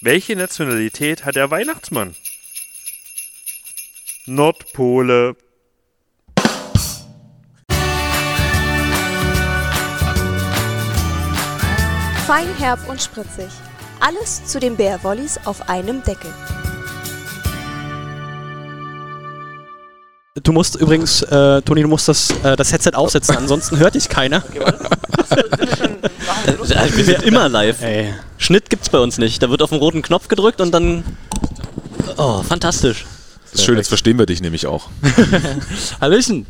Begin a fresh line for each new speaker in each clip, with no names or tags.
Welche Nationalität hat der Weihnachtsmann? Nordpole.
Fein, herb und spritzig. Alles zu den Bärwollis auf einem Deckel.
Du musst übrigens, äh, Toni, du musst das, äh, das Headset aufsetzen, ansonsten hört dich keiner.
Äh, Wir sind immer live.
Ey.
Schnitt gibt's bei uns nicht. Da wird auf den roten Knopf gedrückt und dann. Oh, fantastisch.
Das ist schön, jetzt verstehen wir dich nämlich auch.
Hallöchen.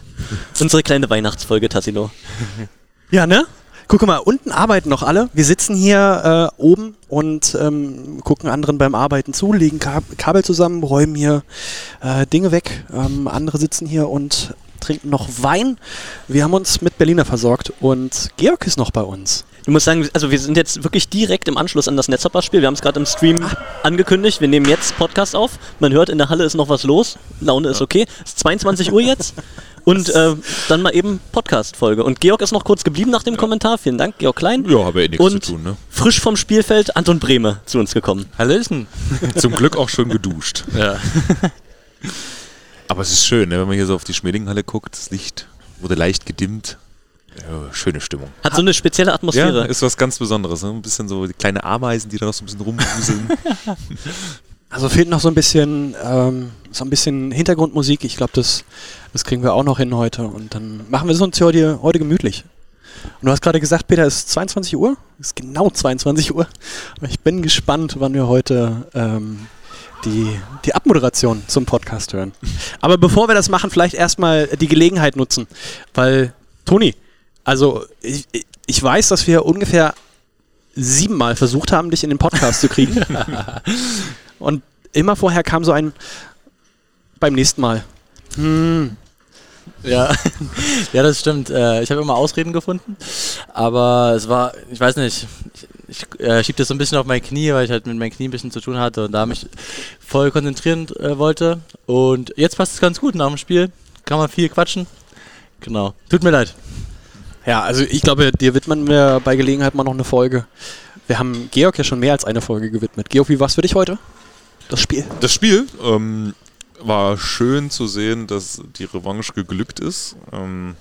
Unsere kleine Weihnachtsfolge, Tassilo.
Ja, ne? Guck mal, unten arbeiten noch alle. Wir sitzen hier äh, oben und ähm, gucken anderen beim Arbeiten zu, legen Kab Kabel zusammen, räumen hier äh, Dinge weg. Ähm, andere sitzen hier und trinken noch Wein. Wir haben uns mit Berliner versorgt und Georg ist noch bei uns.
Ich muss sagen, also wir sind jetzt wirklich direkt im Anschluss an das Netzhopper-Spiel. Wir haben es gerade im Stream angekündigt. Wir nehmen jetzt Podcast auf. Man hört, in der Halle ist noch was los. Laune ist okay. Es ist 22 Uhr jetzt. Und äh, dann mal eben Podcast-Folge. Und Georg ist noch kurz geblieben nach dem Kommentar. Vielen Dank, Georg Klein.
Ja, habe eh nichts
Und
zu tun, ne?
frisch vom Spielfeld Anton Brehme zu uns gekommen.
Hallöchen.
Zum Glück auch schon geduscht.
Ja.
Aber es ist schön, ne, wenn man hier so auf die Schmiedinghalle guckt, das Licht wurde leicht gedimmt. Ja, schöne Stimmung.
Hat so eine spezielle
Ja,
Atmosphäre.
ist was ganz Besonderes. Ne? Ein bisschen so die kleine Ameisen, die da noch so ein bisschen rumwuseln.
Also fehlt noch so ein bisschen, ähm, so ein bisschen Hintergrundmusik. Ich glaube, das, das kriegen wir auch noch hin heute. Und dann machen wir es uns heute, heute gemütlich. Und du hast gerade gesagt, Peter, es ist 22 Uhr. Es ist genau 22 Uhr. Aber ich bin gespannt, wann wir heute ähm, die, die Abmoderation zum Podcast hören. Aber bevor wir das machen, vielleicht erstmal die Gelegenheit nutzen. Weil, Toni, also ich, ich weiß, dass wir ungefähr siebenmal versucht haben, dich in den Podcast zu kriegen. Und immer vorher kam so ein beim nächsten Mal. Hm,
Ja, ja, das stimmt. Äh, ich habe immer Ausreden gefunden, aber es war, ich weiß nicht, ich, ich äh, schieb das so ein bisschen auf mein Knie, weil ich halt mit meinem Knie ein bisschen zu tun hatte und da mich voll konzentrieren äh, wollte. Und jetzt passt es ganz gut nach dem Spiel. Kann man viel quatschen. Genau. Tut mir leid.
Ja, also ich glaube, dir widmen wir bei Gelegenheit mal noch eine Folge. Wir haben Georg ja schon mehr als eine Folge gewidmet. Georg, wie war's für dich heute? Das Spiel.
Das Spiel ähm, war schön zu sehen, dass die Revanche geglückt ist. Ähm,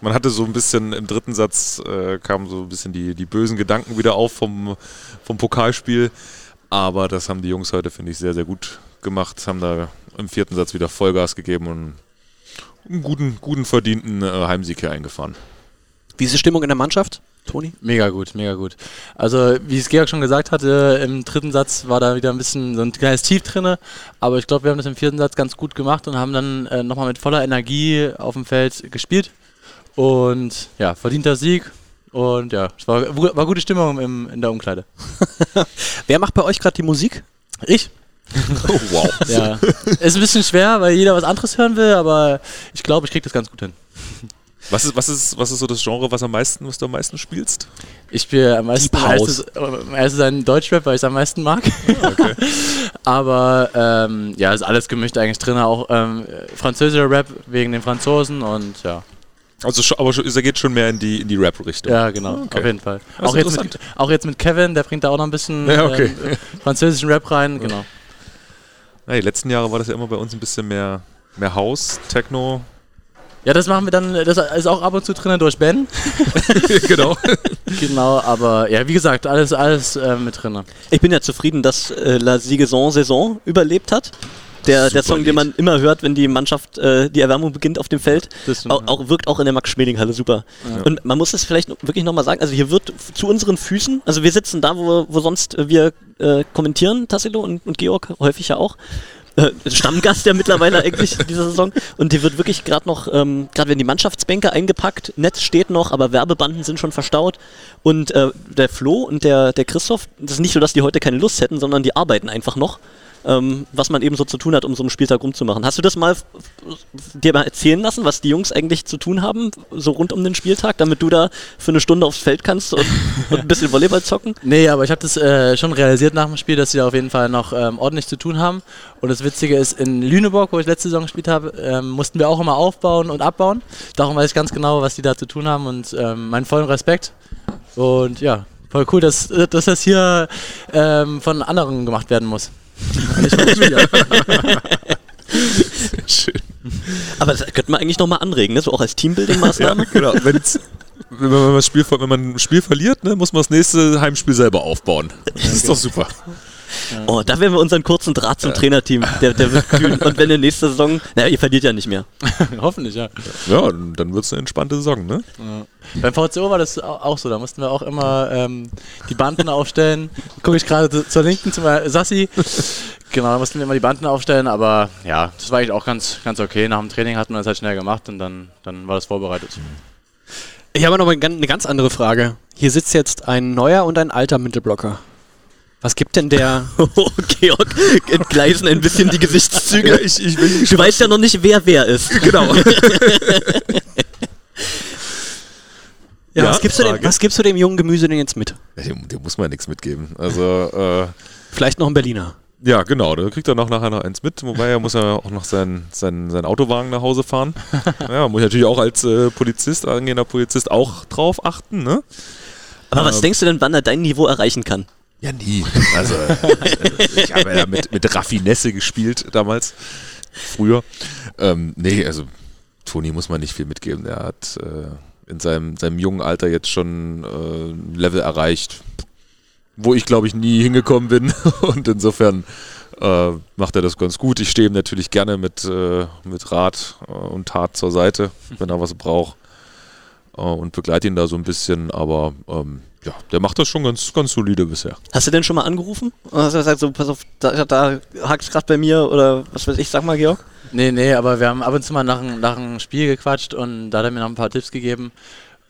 man hatte so ein bisschen im dritten Satz äh, kamen so ein bisschen die, die bösen Gedanken wieder auf vom, vom Pokalspiel. Aber das haben die Jungs heute, finde ich, sehr, sehr gut gemacht. Haben da im vierten Satz wieder Vollgas gegeben und einen guten, guten verdienten äh, Heimsieg hier eingefahren.
Wie ist die Stimmung in der Mannschaft, Toni?
Mega gut, mega gut. Also, wie es Georg schon gesagt hatte, im dritten Satz war da wieder ein bisschen so ein kleines Tief drinne, aber ich glaube, wir haben das im vierten Satz ganz gut gemacht und haben dann äh, nochmal mit voller Energie auf dem Feld gespielt. Und ja, verdienter Sieg. Und ja, es war, war gute Stimmung im, in der Umkleide.
Wer macht bei euch gerade die Musik?
Ich?
Oh, wow.
Ja. Ist ein bisschen schwer, weil jeder was anderes hören will, aber ich glaube, ich kriege das ganz gut hin.
Was ist, was, ist, was ist so das Genre, was, am meisten, was du am meisten spielst?
Ich spiele am meisten
House.
erstes ein Deutschrap, weil ich es am meisten mag.
Okay.
Aber ähm, ja, ist alles gemischt eigentlich drin. Auch ähm, französischer Rap wegen den Franzosen und ja.
Also, aber er geht schon mehr in die, in die Rap-Richtung.
Ja, genau,
Okay.
auf jeden Fall. Auch jetzt, mit, auch jetzt mit Kevin, der bringt da auch noch ein bisschen
Ja, okay.
ähm, französischen Rap rein, genau.
Ja, die letzten Jahre war das ja immer bei uns ein bisschen mehr, mehr House, Techno.
Ja, das machen wir dann, das ist auch ab und zu drin durch Ben.
genau.
genau, aber ja, wie gesagt, alles, alles äh, mit drin.
Ich bin ja zufrieden, dass äh, La Sigaison-Saison überlebt hat. Der, der Song, den
Lied.
man immer hört, wenn die Mannschaft äh, die Erwärmung beginnt auf dem Feld, auch, auch, wirkt auch in der Max-Schmeling-Halle super. Und man muss es vielleicht noch- wirklich nochmal sagen, also hier wird zu unseren Füßen, also wir sitzen da, wo, wo sonst wir äh, kommentieren, Tassilo und, und Georg, häufig ja auch. Äh, Stammgast ja mittlerweile eigentlich in dieser Saison. Und die wird wirklich gerade noch, ähm, gerade werden die Mannschaftsbänke eingepackt, Netz steht noch, aber Werbebanden sind schon verstaut. Und äh, der Flo und der, der Christoph, das ist nicht so, dass die heute keine Lust hätten, sondern die arbeiten einfach noch. Ähm, was man eben so zu tun hat, um so einen Spieltag rumzumachen. Hast du das mal dir mal erzählen lassen, was die Jungs eigentlich zu tun haben, so rund um den Spieltag, damit du da für eine Stunde aufs Feld kannst und, und ein bisschen Volleyball zocken?
Nee, aber ich habe das äh, schon realisiert nach dem Spiel, dass sie da auf jeden Fall noch ähm, ordentlich zu tun haben. Und das Witzige ist, in Lüneburg, wo ich letzte Saison gespielt habe, ähm, mussten wir auch immer aufbauen und abbauen. Darum weiß ich ganz genau, was die da zu tun haben und ähm, meinen vollen Respekt. Und ja, voll cool, dass, dass das hier ähm, von anderen gemacht werden muss.
Schön.
Aber das könnte man eigentlich nochmal anregen, ne? so auch als Teambuilding-Maßnahme.
Genau. Wenn's, wenn, man das Spiel, wenn man ein Spiel verliert, ne, muss man das nächste Heimspiel selber aufbauen. Das ist doch super.
Oh, da werden wir unseren kurzen Draht zum Trainerteam. Der, der wird kühn. Und wenn in nächste Saison, naja, ihr verliert ja nicht mehr.
Hoffentlich, ja.
Ja, dann wird es eine entspannte Saison, ne?
Beim VCO war das au- auch so, da mussten wir auch immer ähm, die Banden aufstellen. Gucke ich gerade zu- zur Linken zum Sassi. Genau, da mussten wir immer die Banden aufstellen, aber ja, das war eigentlich auch ganz, ganz okay. Nach dem Training hatten wir das halt schnell gemacht und dann, dann war das vorbereitet.
Ich habe noch eine ganz andere Frage. Hier sitzt jetzt ein neuer und ein alter Mittelblocker. Was gibt denn der?
Oh, Georg, entgleisen ein bisschen die Gesichtszüge.
ich, ich bin
Du weißt ja noch nicht, wer wer ist.
Genau.
Ja,
Ja,
was, gibst du dem, was gibst du dem jungen Gemüse denn jetzt mit?
dem, dem muss man nichts mitgeben. Also, äh,
Vielleicht noch ein Berliner.
ja, genau, da kriegt er noch nachher noch eins mit, wobei er muss ja auch noch sein, sein, sein Autowagen nach Hause fahren. Ja, muss ich natürlich auch als äh, Polizist, angehender Polizist auch drauf achten, ne?
Aber was denkst du denn, wann er dein Niveau erreichen kann?
Ja, nie. Also, äh, ich habe ja mit, mit Raffinesse gespielt damals, früher. Ähm, nee, also Toni muss man nicht viel mitgeben. Der hat äh, in seinem, seinem jungen Alter jetzt schon äh, ein Level erreicht, wo ich glaube ich nie hingekommen bin. Und insofern äh, macht er das ganz gut. Ich stehe ihm natürlich gerne mit, äh, mit Rat äh, und Tat zur Seite, wenn er was braucht. Äh, und begleite ihn da so ein bisschen, aber ähm, ja, der macht das schon ganz, ganz solide bisher.
Hast du denn schon mal angerufen? Und hast du gesagt, so, pass auf, da, da hakt gerade bei mir oder was weiß ich, sag mal, Georg?
Nee, nee, aber wir haben ab und zu mal nach, dem Spiel gequatscht und da hat er mir noch ein paar Tipps gegeben.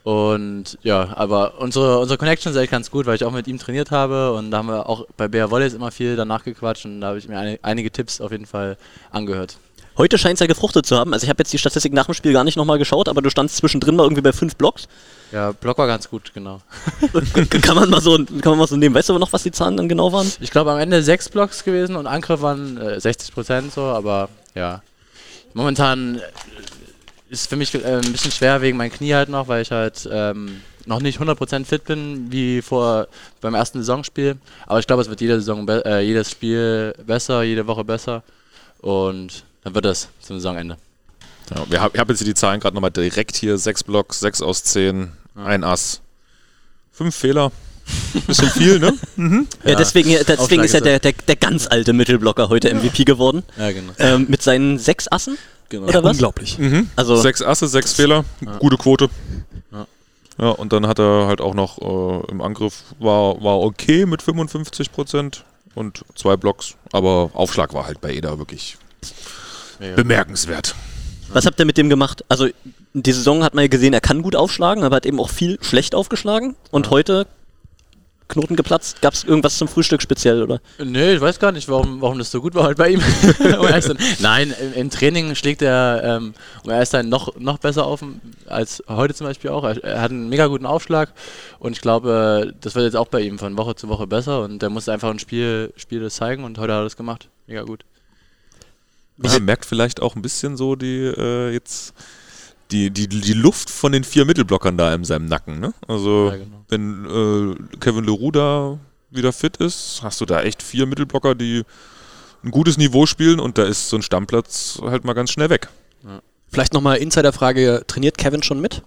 Und ja, aber unsere, unsere Connection ist echt ganz gut, weil ich auch mit ihm trainiert habe und da haben wir auch bei Bär Volleys immer viel danach gequatscht und da habe ich mir eine, einige Tipps auf jeden Fall angehört.
Heute scheint es ja gefruchtet zu haben. Also ich habe jetzt die Statistik nach dem Spiel gar nicht nochmal geschaut, aber du standst zwischendrin mal irgendwie bei fünf Blocks.
Ja, Block war ganz gut, genau.
kann man mal so kann man mal so nehmen. Weißt du aber noch, was die Zahlen dann genau waren?
Ich glaube am Ende sechs Blocks gewesen und Angriff waren äh, 60 Prozent so, aber ja. Momentan äh, ist für mich äh, ein bisschen schwer wegen meinem Knie halt noch, weil ich halt ähm, noch nicht 100% fit bin wie vor beim ersten Saisonspiel. Aber ich glaube, es wird jede Saison äh, jedes Spiel besser, jede Woche besser und dann wird es zum Saisonende.
Ja, wir hab, ich habe jetzt hier die Zahlen gerade nochmal direkt hier. Sechs Blocks, sechs aus zehn, ein Ass. Fünf Fehler. Bisschen viel, ne?
Ja, deswegen, deswegen
Aufschlag
ist er
ist
der, der, der ganz alte Mittelblocker heute MVP geworden.
Ja, genau.
Ähm, mit seinen sechs Assen.
genau.
Oder was?
Unglaublich.
Also
Sechs Asse, sechs Fehler. Gute Quote.
Ja.
Ja, und dann hat er halt auch noch äh, im Angriff war, war okay mit 55 Prozent und zwei Blocks, aber Aufschlag war halt bei Eda wirklich
Mega.
bemerkenswert.
Was habt ihr mit dem gemacht? Also, die Saison hat man ja gesehen, er kann gut aufschlagen, aber hat eben auch viel schlecht aufgeschlagen. Und heute Knoten geplatzt. Gab es irgendwas zum Frühstück speziell, oder?
Nee, ich weiß gar nicht, warum, warum das so gut war halt bei ihm. um. Nein, im, im Training schlägt er, ähm, um ehrlich zu sein, noch, noch besser auf als heute zum Beispiel auch. Er, er hat einen mega guten Aufschlag und ich glaube, das wird jetzt auch bei ihm von Woche zu Woche besser und er muss einfach ein Spiel, Spiel das zeigen und heute hat er das gemacht. Mega gut.
Man merkt vielleicht auch ein bisschen so die äh, jetzt die, die, die Luft von den vier Mittelblockern da in seinem Nacken. Ne? Also
Ja, genau.
wenn äh, Kevin Leroux da wieder fit ist, hast du da echt vier Mittelblocker, die ein gutes Niveau spielen und da ist so ein Stammplatz halt mal ganz schnell weg.
Vielleicht nochmal Insiderfrage, trainiert Kevin schon mit?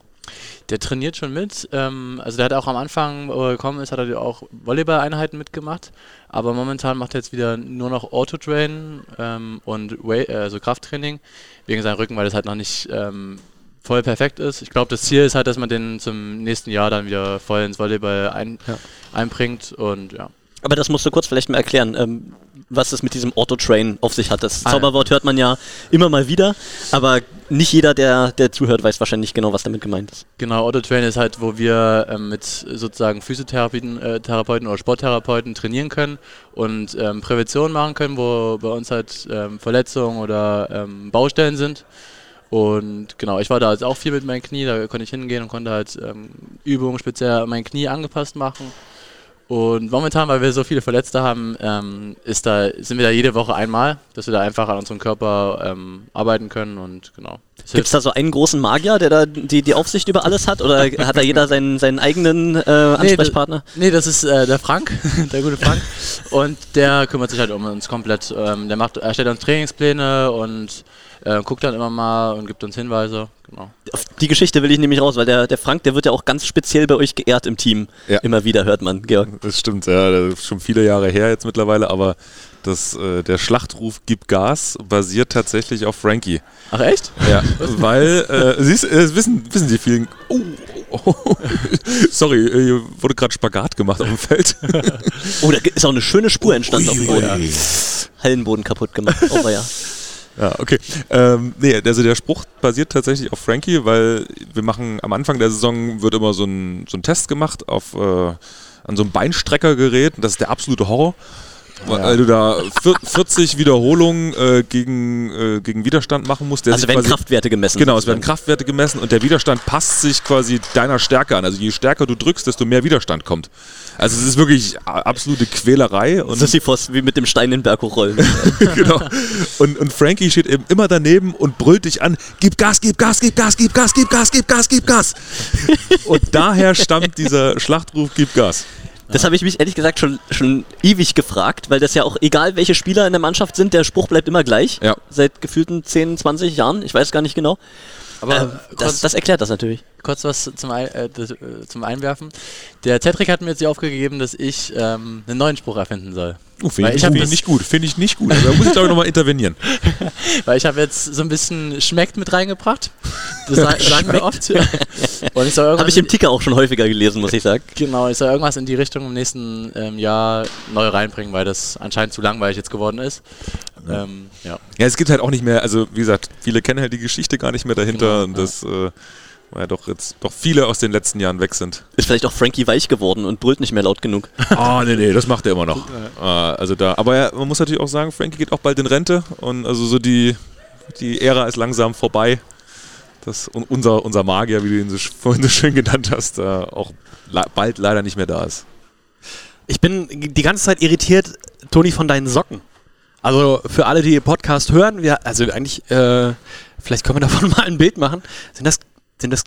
Der trainiert schon mit. Ähm, also der hat auch am Anfang, wo er gekommen ist, hat er auch Volleyball-Einheiten mitgemacht. Aber momentan macht er jetzt wieder nur noch Autotrain ähm, und Wei- äh, also Krafttraining wegen seinem Rücken, weil das halt noch nicht ähm, voll perfekt ist. Ich glaube, das Ziel ist halt, dass man den zum nächsten Jahr dann wieder voll ins Volleyball ein,
Ja.
einbringt und ja.
Aber das musst du kurz vielleicht mal erklären, ähm, was es mit diesem Autotrain auf sich hat. Das
Ah.
Zauberwort hört man ja immer mal wieder, aber nicht jeder, der, der zuhört, weiß wahrscheinlich genau, was damit gemeint ist.
Genau, Autotrain ist halt, wo wir ähm, mit sozusagen Physiotherapeuten äh, oder Sporttherapeuten trainieren können und ähm, Prävention machen können, wo bei uns halt ähm, Verletzungen oder ähm, Baustellen sind. Und genau, ich war da jetzt auch viel mit meinem Knie, da konnte ich hingehen und konnte halt ähm, Übungen speziell mein Knie angepasst machen. Und momentan, weil wir so viele Verletzte haben, ähm, ist da, sind wir da jede Woche einmal, dass wir da einfach an unserem Körper ähm, arbeiten können und genau. Das
Gibt es da so einen großen Magier, der da die, die Aufsicht über alles hat? Oder hat da jeder seinen, seinen eigenen äh, Ansprechpartner?
Nee, das ist äh, der Frank, der gute Frank. und der kümmert sich halt um uns komplett. Ähm, der macht, erstellt uns Trainingspläne und äh, guckt dann immer mal und gibt uns Hinweise. Genau.
Auf die Geschichte will ich nämlich raus, weil der, der Frank, der wird ja auch ganz speziell bei euch geehrt im Team.
Ja.
Immer wieder hört man, Georg.
Das stimmt, ja, das ist schon viele Jahre her jetzt mittlerweile, aber das, äh, der Schlachtruf Gib Gas basiert tatsächlich auf Frankie.
Ach echt?
Ja, weil, äh, siehst, äh, wissen, wissen die vielen. Oh, oh, oh. Sorry, äh, hier wurde gerade Spagat gemacht auf dem Feld.
Oh, da ist auch eine schöne Spur entstanden auf dem Boden. Hallenboden kaputt gemacht. Oh, ja.
Ja, okay. Ähm, nee, also der Spruch basiert tatsächlich auf Frankie, weil wir machen am Anfang der Saison wird immer so ein, so ein Test gemacht auf äh, an so einem Beinstreckergerät. Und das ist der absolute Horror. Weil du da vier- 40 Wiederholungen äh, gegen, äh, gegen Widerstand machen musst. Der
Also werden Kraftwerte gemessen.
Genau, es werden. Kraftwerte gemessen und der Widerstand passt sich quasi deiner Stärke an. Also je stärker du drückst, desto mehr Widerstand kommt. Also es ist wirklich absolute Quälerei. Und
Sisyphos wie mit dem Stein den Berg hochrollen.
genau. Und, und Frankie steht eben immer daneben und brüllt dich an, gib Gas, gib Gas, gib Gas, gib Gas, gib Gas, gib Gas, gib Gas. Und daher stammt dieser Schlachtruf, gib Gas.
Das habe ich mich ehrlich gesagt schon, schon ewig gefragt, weil das ja auch, egal welche Spieler in der Mannschaft sind, der Spruch bleibt immer gleich.
Ja.
Seit gefühlten 10, 20 Jahren. Ich weiß gar nicht genau.
Aber
Ähm, das, das erklärt das natürlich.
kurz was zum, Ein äh, das, äh, zum Einwerfen. Der Cedric hat mir jetzt die Aufgabe gegeben, dass ich ähm, einen neuen Spruch erfinden soll.
Oh, finde ich, find ich nicht gut, finde ich nicht gut. Da muss ich glaube ich nochmal intervenieren.
Weil ich habe jetzt so ein bisschen schmeckt mit reingebracht. Das sa- sagen wir oft. Und ich soll irgendwas
Habe ich im Ticker auch schon häufiger gelesen, muss ich sagen.
Genau, ich soll irgendwas in die Richtung im nächsten ähm, Jahr neu reinbringen, weil das anscheinend zu langweilig jetzt geworden ist. Ähm, ja.
Ja, es gibt halt auch nicht mehr, also wie gesagt, viele kennen halt die Geschichte gar nicht mehr dahinter
Genau,
und das, äh, weil ja doch jetzt doch viele aus den letzten Jahren weg sind.
Ist vielleicht auch Frankie weich geworden und brüllt nicht mehr laut genug.
Ah, nee, nee, das macht er immer noch. Äh, also da, aber ja, man muss natürlich auch sagen, Frankie geht auch bald in Rente und also so die, die Ära ist langsam vorbei. Das, unser, unser Magier, wie du ihn so, vorhin so schön genannt hast, äh, auch bald leider nicht mehr da ist.
Ich bin die ganze Zeit irritiert, Toni, von deinen Socken. Also für alle, die Podcast hören, wir, also eigentlich, äh, vielleicht können wir davon mal ein Bild machen. Sind das, sind das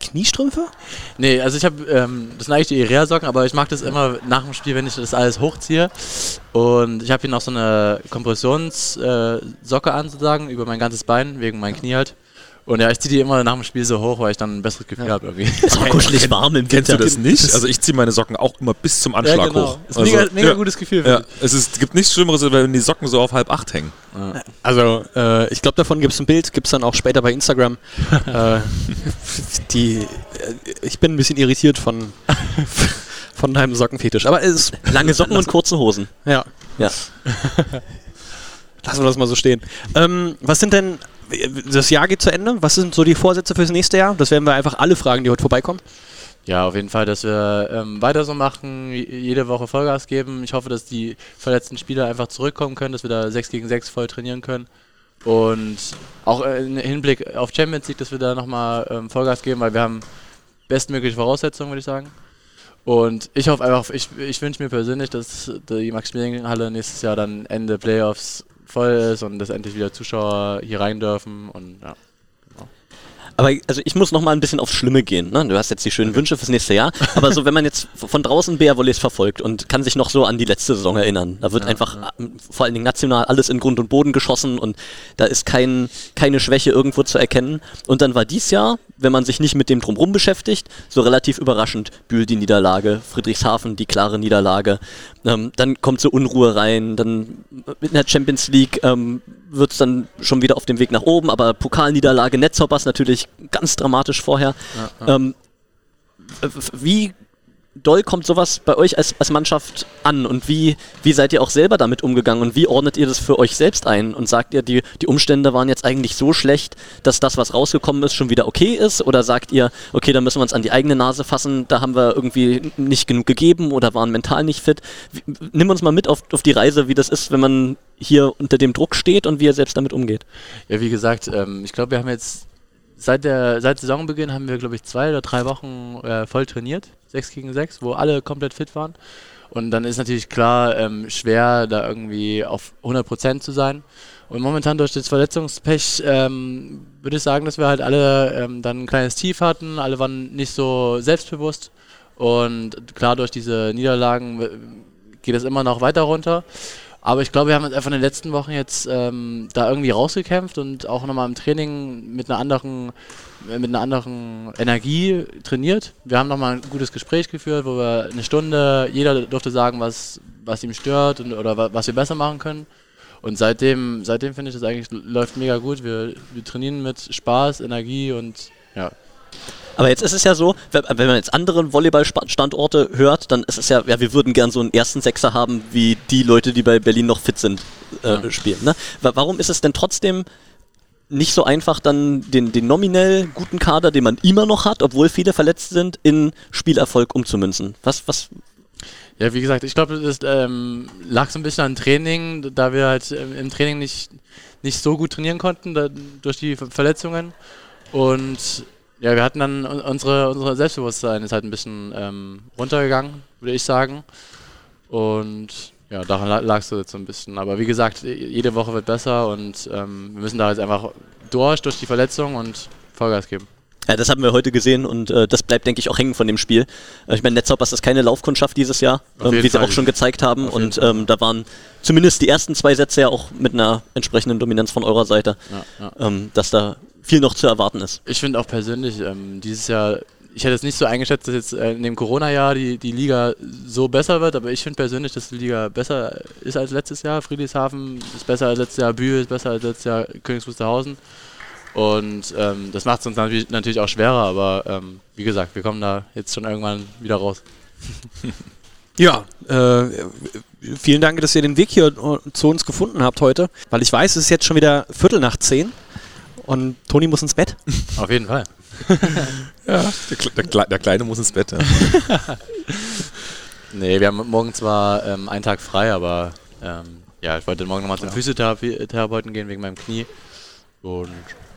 Kniestrümpfe?
Nee, also ich habe, ähm, das sind eigentlich die Irea-Socken, aber ich mag das immer nach dem Spiel, wenn ich das alles hochziehe. Und ich habe hier noch so eine Kompressionssocke äh, an, sozusagen, über mein ganzes Bein, wegen meinem Knie halt. Und ja, ich ziehe die immer nach dem Spiel so hoch, weil ich dann ein besseres Gefühl habe irgendwie.
Ist auch kuschelig warm im
Kennst du
Winter.
das nicht? Also ich ziehe meine Socken auch immer bis zum Anschlag hoch.
Ist
Also,
mega, mega
ja,
gutes Gefühl.
Ja, es ist, gibt nichts Schlimmeres, wenn die Socken so auf halb acht hängen.
Also, äh, ich glaube, davon gibt es ein Bild, gibt es dann auch später bei Instagram. äh, die, äh, ich bin ein bisschen irritiert von, von deinem Sockenfetisch. Aber es ist,
Lange Socken und kurze Hosen.
ja,
Ja.
lassen wir das mal so stehen. Ähm, was sind denn, das Jahr geht zu Ende. Was sind so die Vorsätze fürs nächste Jahr? Das werden wir einfach alle fragen, die heute vorbeikommen.
Ja, auf jeden Fall, dass wir ähm, weiter so machen, jede Woche Vollgas geben. Ich hoffe, dass die verletzten Spieler einfach zurückkommen können, dass wir da 6 gegen 6 voll trainieren können. Und auch äh, im Hinblick auf Champions League, dass wir da nochmal ähm, Vollgas geben, weil wir haben bestmögliche Voraussetzungen, würde ich sagen. Und ich hoffe einfach, ich, ich wünsche mir persönlich, dass die Maximilian-Halle nächstes Jahr dann Ende Playoffs voll ist und dass endlich wieder Zuschauer hier rein dürfen. Und ja.
Aber also ich muss noch mal ein bisschen aufs Schlimme gehen. Ne? Du hast jetzt die schönen Wünsche fürs nächste Jahr. Aber so, wenn man jetzt von draußen BR Volleys verfolgt und kann sich noch so an die letzte Saison erinnern, da wird einfach ähm, vor allen Dingen national alles in Grund und Boden geschossen und da ist kein, keine Schwäche irgendwo zu erkennen. Und dann war dies Jahr, wenn man sich nicht mit dem Drumherum beschäftigt, so relativ überraschend. Bühl die Niederlage, Friedrichshafen die klare Niederlage. Ähm, dann kommt so Unruhe rein, dann in der Champions League ähm, wird es dann schon wieder auf dem Weg nach oben, aber Pokalniederlage, Netzhoppers natürlich ganz dramatisch vorher. Ähm, w- w- wie doll kommt sowas bei euch als, als Mannschaft an und wie, wie seid ihr auch selber damit umgegangen und wie ordnet ihr das für euch selbst ein und sagt ihr, die, die Umstände waren jetzt eigentlich so schlecht, dass das, was rausgekommen ist, schon wieder okay ist oder sagt ihr, okay, da müssen wir uns an die eigene Nase fassen, da haben wir irgendwie nicht genug gegeben oder waren mental nicht fit. Wie, nimm uns mal mit auf, auf die Reise, wie das ist, wenn man hier unter dem Druck steht und wie ihr selbst damit umgeht.
Ja, wie gesagt, ähm, ich glaube, wir haben jetzt seit der seit Saisonbeginn haben wir, glaube ich, zwei oder drei Wochen äh, voll trainiert, 6 gegen 6, wo alle komplett fit waren. Und dann ist natürlich klar ähm, schwer, da irgendwie auf 100% zu sein. Und momentan durch das Verletzungspech ähm, würde ich sagen, dass wir halt alle ähm, dann ein kleines Tief hatten. Alle waren nicht so selbstbewusst. Und klar, durch diese Niederlagen äh, geht es immer noch weiter runter. Aber ich glaube, wir haben uns einfach in den letzten Wochen jetzt ähm, da irgendwie rausgekämpft und auch nochmal im Training mit einer anderen, äh, mit einer anderen Energie trainiert. Wir haben nochmal ein gutes Gespräch geführt, wo wir eine Stunde, jeder durfte sagen, was, was ihm stört und, oder wa- was wir besser machen können. Und seitdem, seitdem finde ich das eigentlich läuft mega gut. Wir, wir trainieren mit Spaß, Energie und ja,
Aber jetzt ist es ja so, wenn wenn man jetzt andere Volleyballstandorte hört, dann ist es ja, ja, wir würden gern so einen ersten Sechser haben, wie die Leute, die bei Berlin noch fit sind, äh, spielen. Ne? Wa- Warum ist es denn trotzdem nicht so einfach, dann den, den nominell guten Kader, den man immer noch hat, obwohl viele verletzt sind, in Spielerfolg umzumünzen? Was, was,
Ja, wie gesagt, ich glaube, das ähm, lag so ein bisschen an Training, da wir halt ähm, im Training nicht, nicht so gut trainieren konnten da, durch die Ver- Verletzungen. Und ja, wir hatten dann un- unsere, unsere Selbstbewusstsein ist halt ein bisschen ähm, runtergegangen, würde ich sagen. Und ja, daran la- lag es so jetzt so ein bisschen. Aber wie gesagt, je- jede Woche wird besser und ähm, wir müssen da jetzt einfach durch, durch die Verletzung und Vollgas geben.
ja, das haben wir heute gesehen und äh, das bleibt, denke ich, auch hängen von dem Spiel. Äh, ich meine, Netzhoppers ist keine Laufkundschaft dieses Jahr, ähm, wie sie auch schon gezeigt haben. Und ähm, da waren zumindest die ersten zwei Sätze ja auch mit einer entsprechenden Dominanz von eurer Seite,
Ja, ja.
ähm, dass da viel noch zu erwarten ist.
Ich finde auch persönlich, ähm, dieses Jahr, ich hätte es nicht so eingeschätzt, dass jetzt äh, in dem Corona-Jahr die, die Liga so besser wird, aber ich finde persönlich, dass die Liga besser ist als letztes Jahr. Friedrichshafen ist besser als letztes Jahr, Bühl ist besser als letztes Jahr, Königs Wusterhausen. Und ähm, das macht es uns natürlich, auch schwerer, aber ähm, wie gesagt, wir kommen da jetzt schon irgendwann wieder raus.
Ja, äh, vielen Dank, dass ihr den Weg hier äh, zu uns gefunden habt heute, weil ich weiß, es ist jetzt schon wieder Viertel nach zehn und Toni muss ins Bett.
Auf jeden Fall.
Ja, der, Kle- der, Kle- der Kleine muss ins Bett. Ja.
Nee, wir haben morgen zwar ähm, einen Tag frei, aber ähm, ja, ich wollte morgen nochmal zum Physiotherapeuten gehen wegen meinem Knie. Und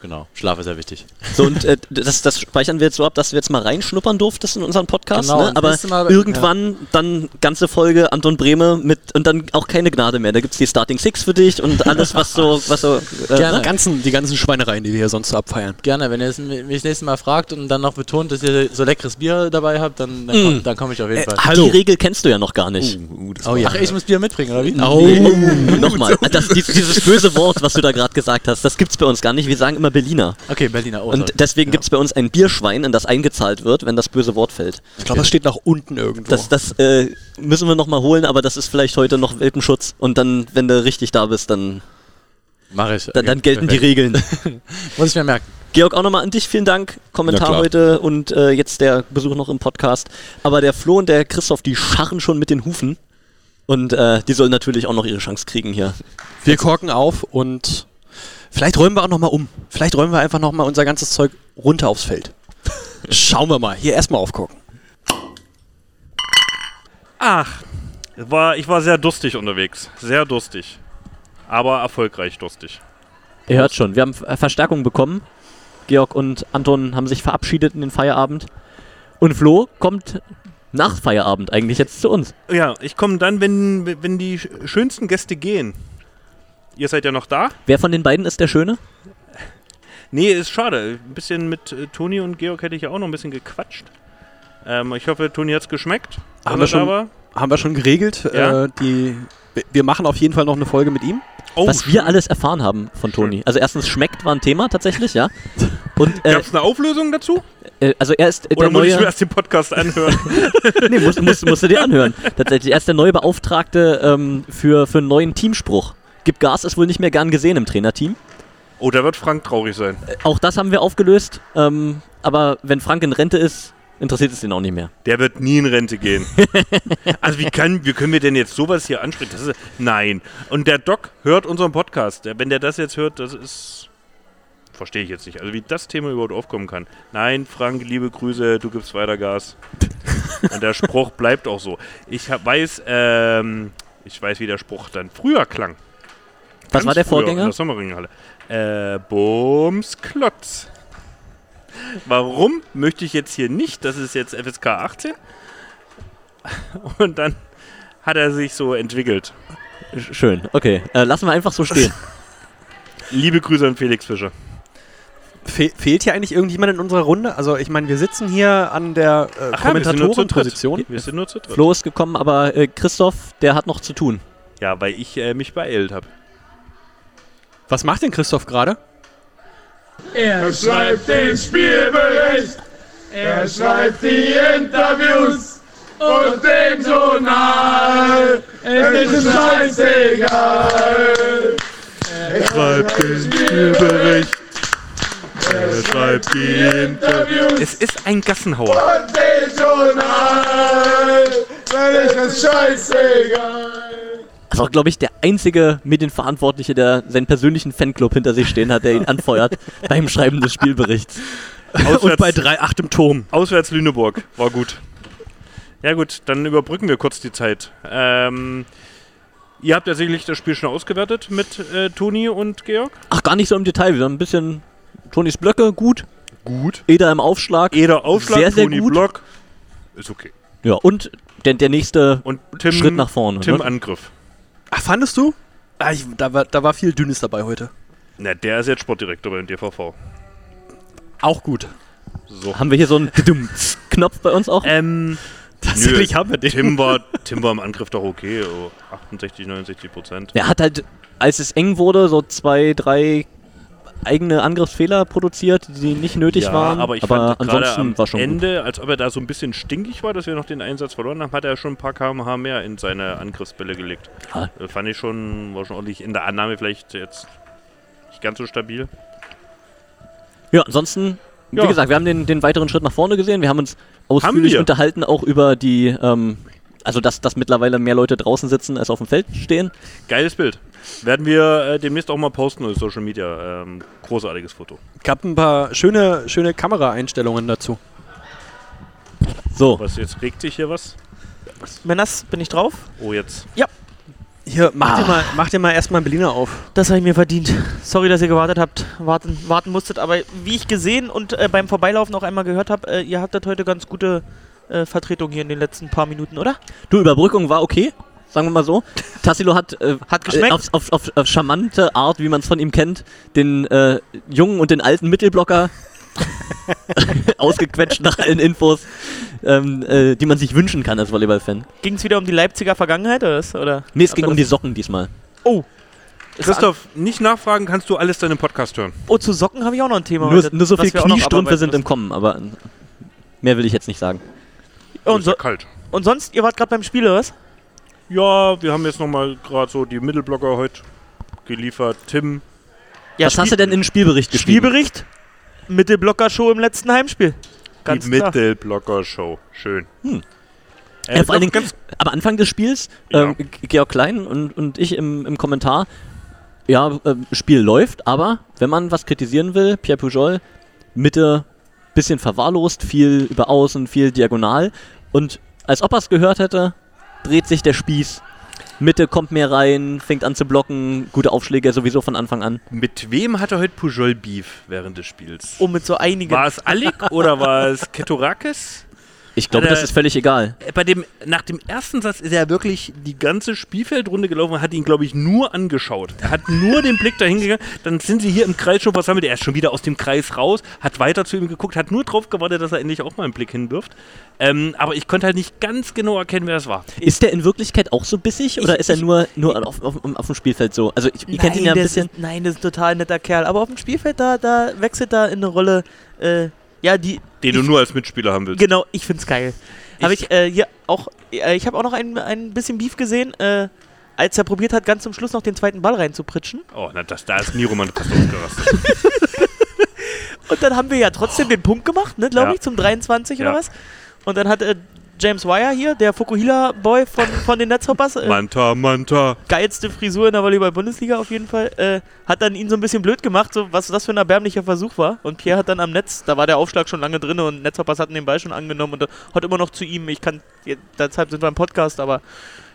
genau, Schlaf ist sehr wichtig.
So, und äh, das, das speichern wir jetzt so ab, dass du jetzt mal reinschnuppern durftest in unseren Podcast.
Genau,
ne? Aber
Mal-
irgendwann dann ganze Folge Anton Brehme mit und dann auch keine Gnade mehr. Da gibt es die Starting Six für dich und alles, was so, was so. Äh,
Gerne.
ne?
Ganzen, die ganzen Schweinereien, die wir hier sonst so abfeiern.
Gerne, wenn ihr es mi- mich das nächste Mal fragt und dann noch betont, dass ihr so leckeres Bier dabei habt, dann, dann,
Mm.
komm, komme ich auf jeden
Äh,
Fall.
Hallo.
Die Regel kennst du ja noch gar nicht.
Uh, uh, das
Oh ja.
Ach, ich muss Bier mitbringen, oder wie?
Oh, nochmal. Das, dies- dieses böse Wort, was du da gerade gesagt hast, das gibt's bei uns gar nicht. Wir sagen immer Berliner.
Okay, Berliner. Oh,
Und
sorry.
deswegen gibt's bei uns ein Bierschwein, in das eingezahlt wird, wenn das böse Wort fällt.
Ich glaube, das steht nach unten irgendwo.
Das, das äh, müssen wir nochmal holen, aber das ist vielleicht heute noch Welpenschutz. Und dann, wenn du richtig da bist, dann,
Mach ich.
dann, dann gelten die Regeln.
Muss ich mir merken.
Georg, auch nochmal an dich, vielen Dank. Kommentar heute und äh, jetzt der Besuch noch im Podcast. Aber der Flo und der Christoph, die scharren schon mit den Hufen. Und äh, die sollen natürlich auch noch ihre Chance kriegen hier.
wir korken auf und vielleicht räumen wir auch nochmal um. Vielleicht räumen wir einfach nochmal unser ganzes Zeug runter aufs Feld. Schauen wir mal. Hier erstmal aufgucken.
Ach, war, ich war sehr durstig unterwegs. Sehr durstig. Aber erfolgreich durstig.
Ihr hört schon, wir haben Ver- Verstärkung bekommen. Georg und Anton haben sich verabschiedet in den Feierabend. Und Flo kommt nach Feierabend eigentlich jetzt zu uns.
Ja, ich komme dann, wenn, wenn die sch- schönsten Gäste gehen. Ihr seid ja noch da?
Wer von den beiden ist der Schöne?
Nee, ist schade. Ein bisschen mit äh, Toni und Georg hätte ich ja auch noch ein bisschen gequatscht. Ähm, ich hoffe, Toni hat's geschmeckt.
Haben wir schon-. Haben wir schon geregelt.
Ja.
Äh, die, wir machen auf jeden Fall noch eine Folge mit ihm.
Oh,
Was wir alles erfahren haben von Toni. Also erstens schmeckt war ein Thema tatsächlich, ja. Und äh,
Gab es eine Auflösung dazu?
äh, also er ist äh,
Oder
der
muss ich
neue.
mir erst den Podcast anhören?
nee, musst, musst, musst du dir anhören. Tatsächlich, er ist der neue Beauftragte ähm, für, für einen neuen Teamspruch. Gib Gas ist wohl nicht mehr gern gesehen im Trainerteam.
oh, da wird Frank traurig sein.
Auch das haben wir aufgelöst. Ähm, aber wenn Frank in Rente ist, interessiert es ihn auch nicht mehr.
Der wird nie in Rente gehen. also wie, kann, wie können wir denn jetzt sowas hier ansprechen? Ist, nein. Und der Doc hört unseren Podcast. Wenn der das jetzt hört, das ist... Verstehe ich jetzt nicht. Also wie das Thema überhaupt aufkommen kann. Nein, Frank, liebe Grüße, du gibst weiter Gas. Und der Spruch bleibt auch so. Ich hab, weiß, ähm, ich weiß, wie der Spruch dann früher klang.
Was war der Vorgänger?
In der Sommerringhalle. Äh, Bums Klotz. warum möchte ich jetzt hier nicht? Das ist jetzt FSK 18. Und dann hat er sich so entwickelt.
Sch- Schön, okay. Äh, lassen wir einfach so stehen.
Liebe Grüße an Felix Fischer.
Fe fehlt hier eigentlich irgendjemand in unserer Runde? Also ich meine, wir sitzen hier an der äh,
Ach ja, wir sind nur zu dritt.
Kommentatorenposition.
Wir sind nur zu dritt.
Flo ist gekommen, aber äh, Christoph, der hat noch zu tun.
Ja, weil ich äh, mich beeilt habe.
Was macht denn Christoph gerade?
Er schreibt den Spielbericht, er schreibt die Interviews und dem Journal. Es ist scheißegal. Er schreibt den Spielbericht, er schreibt die Interviews
Es ist ein Gassenhauer.
und dem Journal. Weil ich es scheißegal.
Das ist auch, glaube ich, der einzige Medienverantwortliche, der seinen persönlichen Fanclub hinter sich stehen hat, der ihn anfeuert beim Schreiben des Spielberichts.
Und bei 3-8 im Turm.
Auswärts Lüneburg. War gut. Ja gut, dann überbrücken wir kurz die Zeit. Ähm, ihr habt ja sicherlich das Spiel schon ausgewertet mit äh, Toni und Georg.
Ach, gar nicht so im Detail. Wir haben ein bisschen Tonis Blöcke, gut.
Gut.
Eder im Aufschlag.
Eder Aufschlag,
Sehr, sehr
Toni
gut.
Block. Ist okay.
Ja, und der, der nächste
Und Tim,
Schritt nach vorne.
Tim
ne?
Angriff.
Ach, fandest du? Ah, ich, da, war, da war viel Dünnes dabei heute.
Na, der ist jetzt Sportdirektor beim DVV.
Auch gut.
So.
Haben wir hier so einen Knopf bei uns auch?
Ähm,
Tatsächlich haben wir den.
Tim war, Tim war im Angriff doch okay. Oh, 68, 69 Prozent.
Er hat halt, als es eng wurde, so zwei, drei eigene Angriffsfehler produziert, die nicht nötig waren.
aber ich fand gerade
ansonsten
am
war schon gut.
Ende, als ob er da so ein bisschen stinkig war, dass wir noch den Einsatz verloren haben, hat er schon ein paar kmh mehr in seine Angriffsbälle gelegt.
Ja.
Äh, Fand ich schon, war schon ordentlich in der Annahme vielleicht jetzt nicht ganz so stabil.
Ja, ansonsten,
Ja.
wie gesagt, wir haben den, den weiteren Schritt nach vorne gesehen. Wir haben uns ausführlich
wir.
unterhalten, auch über die, ähm, also dass, dass mittlerweile mehr Leute draußen sitzen als auf dem Feld stehen.
Geiles Bild. Werden wir äh, demnächst auch mal posten auf Social Media. Ähm, großartiges Foto.
gab ein paar schöne, schöne Kameraeinstellungen dazu.
So,
Was, jetzt regt sich hier was?
Männers, bin ich drauf?
Oh, jetzt.
Hier, mach, dir, mal, mach dir mal erstmal einen Berliner auf.
Das habe ich mir verdient. Sorry, dass ihr gewartet habt, warten, warten musstet, aber wie ich gesehen und äh, beim Vorbeilaufen auch einmal gehört habe, äh, ihr hattet heute ganz gute äh, Vertretung hier in den letzten paar Minuten, oder?
du, Überbrückung war okay, sagen wir mal so. Tassilo hat, äh,
Hat geschmeckt?
äh, auf, auf, auf, auf charmante Art, wie man es von ihm kennt, den äh, jungen und den alten Mittelblocker ausgequetscht nach allen Infos, ähm, äh, die man sich wünschen kann als Volleyball-Fan.
Ging es wieder um die Leipziger Vergangenheit oder? was? oder
Nee, es ging um die Socken diesmal.
Oh. Ist
Christoph, nicht nachfragen, kannst du alles im Podcast hören.
Oh, zu Socken habe ich auch noch ein Thema.
Nur,
heute,
nur so
was
viel
wir auch noch
Kniestrümpfe sind im. Kommen, aber mehr will ich jetzt nicht sagen.
Und,
ist ja
so,
kalt.
und sonst, ihr wart gerade beim Spiel, oder was?
Ja, wir haben jetzt nochmal gerade so die Mittelblocker heute geliefert. Tim,
Ja,
Was hast du denn in den Spielbericht geschrieben?
Spielbericht? Mittelblocker-Show im letzten Heimspiel. Ganz
die. Mittelblocker-Show. Schön.
Hm.
Äh,
Ja, vor allen Dingen am Anfang des Spiels,
Ja.
ähm, G- Georg Klein und, und ich im, im Kommentar, ja, äh, Spiel läuft, aber wenn man was kritisieren will, Pierre Pujol, Mitte bisschen verwahrlost, viel über Außen, viel diagonal und als ob er es gehört hätte, dreht sich der Spieß. Mitte kommt mehr rein, fängt an zu blocken, gute Aufschläge sowieso von Anfang an.
Mit wem hatte heute Pujol Beef während des Spiels?
Oh, mit so einigen.
War es Alik oder war es Ketorakis?
Ich glaube, das ist völlig egal.
Äh, Bei dem, nach dem ersten Satz ist er wirklich die ganze Spielfeldrunde gelaufen und hat ihn, glaube ich, nur angeschaut. Er hat nur den Blick dahin gegangen. Dann sind sie hier im Kreis schon versammelt. Er ist schon wieder aus dem Kreis raus, hat weiter zu ihm geguckt, hat nur drauf gewartet, dass er endlich auch mal einen Blick hinwirft. Ähm, aber ich konnte halt nicht ganz genau erkennen, wer es war.
Ist der in Wirklichkeit auch so bissig oder ist er nur, nur auf, auf, auf dem Spielfeld so? Also ich, ihr kennt ihn ja ein
das
bisschen.
Ist, nein, das ist ein total netter Kerl. Aber auf dem Spielfeld, da, da wechselt er in eine Rolle, äh, ja, die.
Den du
ich,
nur als Mitspieler haben willst.
Genau, ich find's geil. Habe
Ich-
äh, hier auch, äh, ich habe auch noch ein, ein bisschen Beef gesehen, äh, als er probiert hat, ganz zum Schluss noch den zweiten Ball reinzupritschen.
Oh, na, das, da ist Miroman fast ausgerastet.
Und dann haben wir ja trotzdem den Punkt gemacht, ne, glaube
Ja.
ich, zum 23
Ja.
oder was. Und dann hat äh, James Wire hier, der Fukuhila-Boy von, von den Netzhoppers, äh,
Manta, Manta.
geilste Frisur in der Volleyball-Bundesliga auf jeden Fall, äh, hat dann ihn so ein bisschen blöd gemacht, so was das für ein erbärmlicher Versuch war. Und Pierre hat dann am Netz, da war der Aufschlag schon lange drin und Netzhoppers hatten den Ball schon angenommen und äh, hat immer noch zu ihm, ich kann, deshalb sind wir im Podcast, aber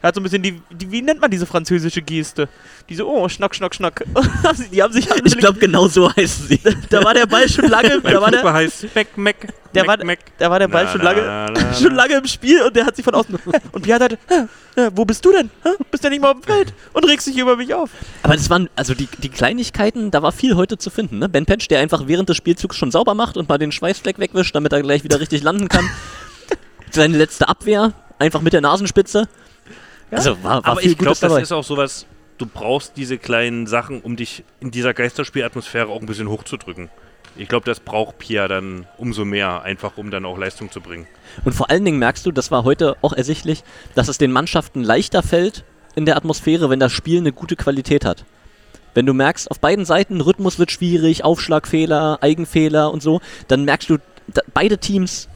Er hat so ein bisschen die, die, wie nennt man diese französische Geste? Diese, oh, schnack, schnack, schnack. die haben sich
Ich glaube, genau so heißen sie.
da war der Ball schon lange, da war der,
heißt Mac, Mac,
der, war,
Mac.
da war der Ball schon lange, schon lange im Spiel und der hat sich von außen, und Pierre hat, "Hä? Hä, wo bist du denn? Bist ja nicht mal auf dem Feld und regst dich über mich auf.
Aber das waren, also die, die Kleinigkeiten, da war viel heute zu finden. Ne? Ben Patch, der einfach während des Spielzugs schon sauber macht und mal den Schweißfleck wegwischt, damit er gleich wieder richtig landen kann. Seine letzte Abwehr, einfach mit der Nasenspitze. Also war, war
Aber ich glaube, das ist auch sowas, du brauchst diese kleinen Sachen, um dich in dieser Geisterspielatmosphäre auch ein bisschen hochzudrücken. Ich glaube, das braucht Pia dann umso mehr, einfach um dann auch Leistung zu bringen.
Und vor allen Dingen merkst du, das war heute auch ersichtlich, dass es den Mannschaften leichter fällt in der Atmosphäre, wenn das Spiel eine gute Qualität hat. Wenn du merkst, auf beiden Seiten Rhythmus wird schwierig, Aufschlagfehler, Eigenfehler und so, dann merkst du, beide Teams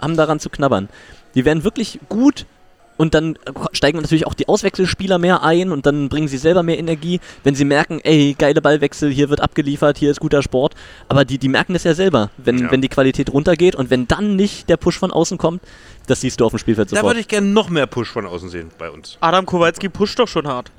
haben daran zu knabbern. Die werden wirklich gut und dann steigen natürlich auch die Auswechselspieler mehr ein und dann bringen sie selber mehr Energie, wenn sie merken, ey, geile Ballwechsel, hier wird abgeliefert, hier ist guter Sport. Aber die, die merken das ja selber, wenn,
Ja.
wenn die Qualität runtergeht und wenn dann nicht der Push von außen kommt, das siehst du auf dem Spielfeld
Da
sofort.
würde ich gerne noch mehr Push von außen sehen bei uns.
Adam Kowalski pusht doch schon hart.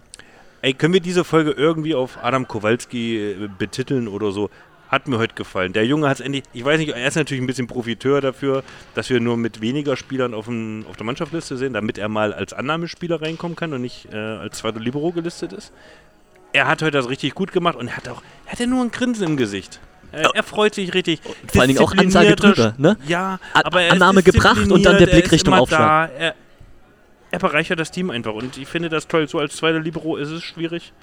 Ey, können wir diese Folge irgendwie auf Adam Kowalski äh, betiteln oder so? Hat mir heute gefallen. Der Junge hat es endlich. Ich weiß nicht, er ist natürlich ein bisschen Profiteur dafür, dass wir nur mit weniger Spielern auf, dem, auf der Mannschaftsliste sind, damit er mal als Annahmespieler reinkommen kann und nicht äh, als zweiter Libero gelistet ist. Er hat heute das richtig gut gemacht und er hat auch. Er hat ja nur ein Grinsen im Gesicht. Er, er freut sich richtig.
Vor allen Dingen auch Ansage drüber, ne?
Ja,
A-
aber er ist
Annahme gebracht und dann der Blick Richtung Aufschlag.
Er, er bereichert das Team einfach und ich finde das toll. So als zweiter Libero ist es schwierig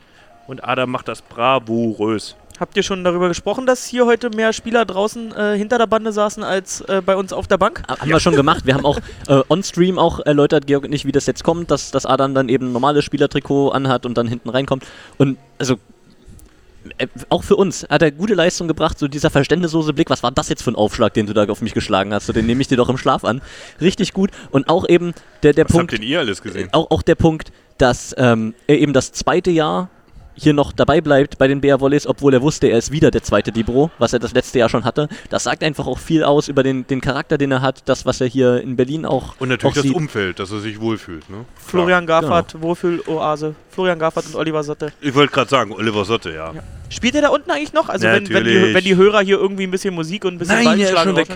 und Adam macht das bravourös.
Habt ihr schon darüber gesprochen, dass hier heute mehr Spieler draußen äh, hinter der Bande saßen als äh, bei uns auf der Bank?
Haben wir schon gemacht. Wir haben auch äh, on-stream auch erläutert, Georg und ich, wie das jetzt kommt, dass, dass Adam dann eben ein normales Spielertrikot anhat und dann hinten reinkommt. Und also äh, auch für uns hat er gute Leistung gebracht, so dieser verständnislose Blick, was war das jetzt für ein Aufschlag, den du da auf mich geschlagen hast? So, den nehme ich dir doch im Schlaf an. Richtig gut. Und auch eben der, der
Was
Punkt,
habt denn ihr alles gesehen?
auch, auch der Punkt, dass ähm, er eben das zweite Jahr hier noch dabei bleibt bei den BR Volleys, obwohl er wusste, er ist wieder der zweite Libro, was er das letzte Jahr schon hatte. Das sagt einfach auch viel aus über den, den Charakter, den er hat, das, was er hier in Berlin auch,
Und natürlich
auch
das
sieht.
Umfeld, dass er sich wohlfühlt. Ne?
Florian Gaffert, Wohlfühl-Oase. Florian Gaffert und Oliver Sotte.
Ich wollte gerade sagen, Oliver Sotte, ja.
Ja. Spielt er da unten eigentlich noch? Also wenn, wenn, die, wenn die Hörer hier irgendwie ein bisschen Musik und ein bisschen
Nein, er ist schon weg.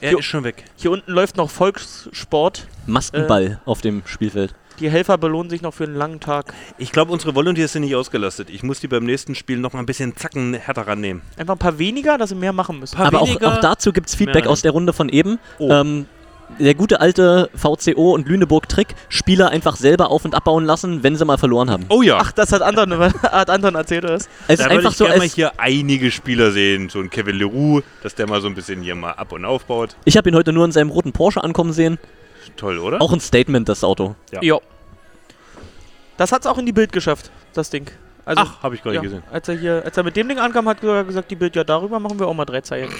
Er ist schon weg.
Hier unten läuft noch Volkssport.
Maskenball auf dem Spielfeld.
Die Helfer belohnen sich noch für einen langen Tag.
Ich glaube, unsere Volunteers sind nicht ausgelastet. Ich muss die beim nächsten Spiel noch mal ein bisschen Zacken härter rannehmen.
Einfach ein paar weniger, dass sie mehr machen müssen.
Paar
Aber auch, auch dazu gibt es Feedback aus der Runde von eben.
Oh.
Ähm, der gute alte VCO und Lüneburg-Trick, Spieler einfach selber auf- und abbauen lassen, wenn sie mal verloren haben.
Oh ja.
Ach, das hat Anton, hat Anton erzählt, oder?
es
da
ist
würde
einfach
ich
so,
gerne mal hier einige Spieler sehen. So ein Kevin Leroux, dass der mal so ein bisschen hier mal ab- und aufbaut.
ich habe ihn heute nur in seinem roten Porsche ankommen sehen.
Toll, oder?
Auch ein Statement, das Auto.
Ja.
Jo. Das hat's auch in die Bild geschafft, das Ding. Also,
Ach, habe ich gar nicht
ja,
gesehen.
als er hier, als er mit dem Ding ankam, hat er gesagt, die Bild, ja, darüber machen wir auch mal drei Zeilen.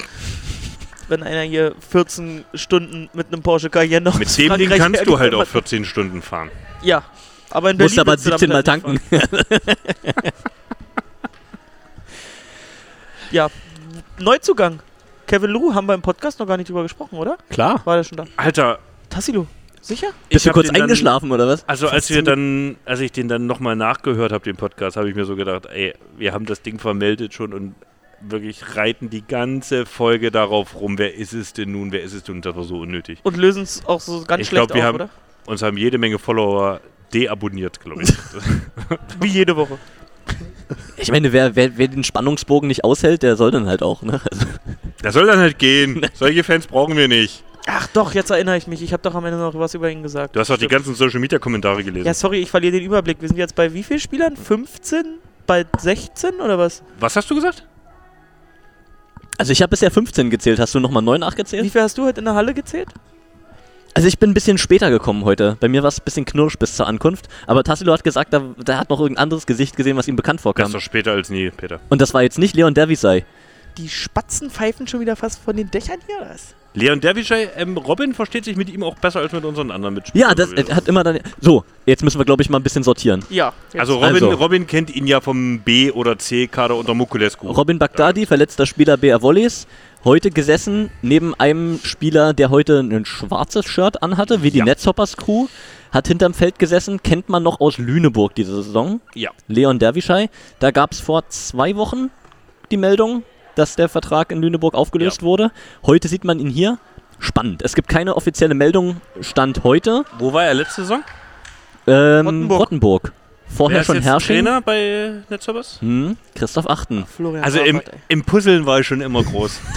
Wenn einer hier 14 Stunden mit einem Porsche Cayenne aus
Mit dem Ding kannst du halt auch 14 Stunden fahren.
Ja, aber in Berlin
Musst aber
willst du damit
17 Mal
halt
tanken.
Ja, Neuzugang. Kevin Lou haben wir im Podcast noch gar nicht drüber gesprochen, oder?
Klar.
War der schon da?
Alter,
Tassilo, sicher?
Bist du kurz
den dann-
eingeschlafen oder was?
Also als wir dann, als ich den dann nochmal nachgehört habe, den Podcast, habe ich mir so gedacht, ey, wir haben das Ding vermeldet schon und wirklich reiten die ganze Folge darauf rum, wer ist es denn nun, wer ist es denn? Und das war so unnötig.
Und lösen es auch so ganz
Ich
schlecht
glaub, wir
auf,
haben-
oder?
Uns haben jede Menge Follower deabonniert, glaube ich.
Wie jede Woche.
Ich meine, wer, wer, wer den Spannungsbogen nicht aushält, der soll dann halt auch, ne? Also,
das soll dann halt gehen. Solche Fans brauchen wir nicht.
Ach doch, jetzt erinnere ich mich. Ich habe doch am Ende noch was über ihn gesagt.
Du hast doch die ganzen Social Media Kommentare gelesen.
Ja, sorry, ich verliere den Überblick. Wir sind jetzt bei wie vielen Spielern? 15? Bald 16 oder was?
Was hast du gesagt?
also ich habe bisher 15 gezählt. Hast du nochmal 9
Wie
nachgezählt?
viel hast du heute in der Halle gezählt?
Also ich bin ein bisschen später gekommen heute. Bei mir war es ein bisschen knirsch bis zur Ankunft. Aber Tassilo hat gesagt, der hat noch irgendein anderes Gesicht gesehen, was ihm bekannt
Das
vorkam.
ist doch später als nie, Peter.
Und das war jetzt nicht Leon Dervisay.
Die Spatzen pfeifen schon wieder fast von den Dächern hier, oder was?
Leon Derbyshire, ähm, Robin versteht sich mit ihm auch besser als mit unseren anderen Mitspielern.
Ja, das äh, hat immer dann... So, jetzt müssen wir, glaube ich, mal ein bisschen sortieren.
Ja. jetzt.
Also Robin,
Also.
Robin kennt ihn ja vom B- oder C-Kader unter Mukulescu.
Robin Bagdadi, verletzter Spieler BR Volleys. heute gesessen neben einem Spieler, der heute ein schwarzes Shirt anhatte, wie die
Ja.
Netzhoppers Crew. Hat hinterm Feld gesessen, kennt man noch aus Lüneburg diese Saison.
Ja.
Leon Derwischei. Da gab es vor zwei Wochen die Meldung, dass der Vertrag in Lüneburg aufgelöst wurde. Heute sieht man ihn hier. Spannend. Es gibt keine offizielle Meldung, Stand heute.
Wo war er letzte Saison?
Ähm,
Rottenburg.
Rottenburg. Vorher
Wer ist
schon
jetzt
Herrsching.
Trainer bei Netzhoppers?
Hm, Christoph Achten.
Florian
Also im, im Puzzeln war ich schon immer groß.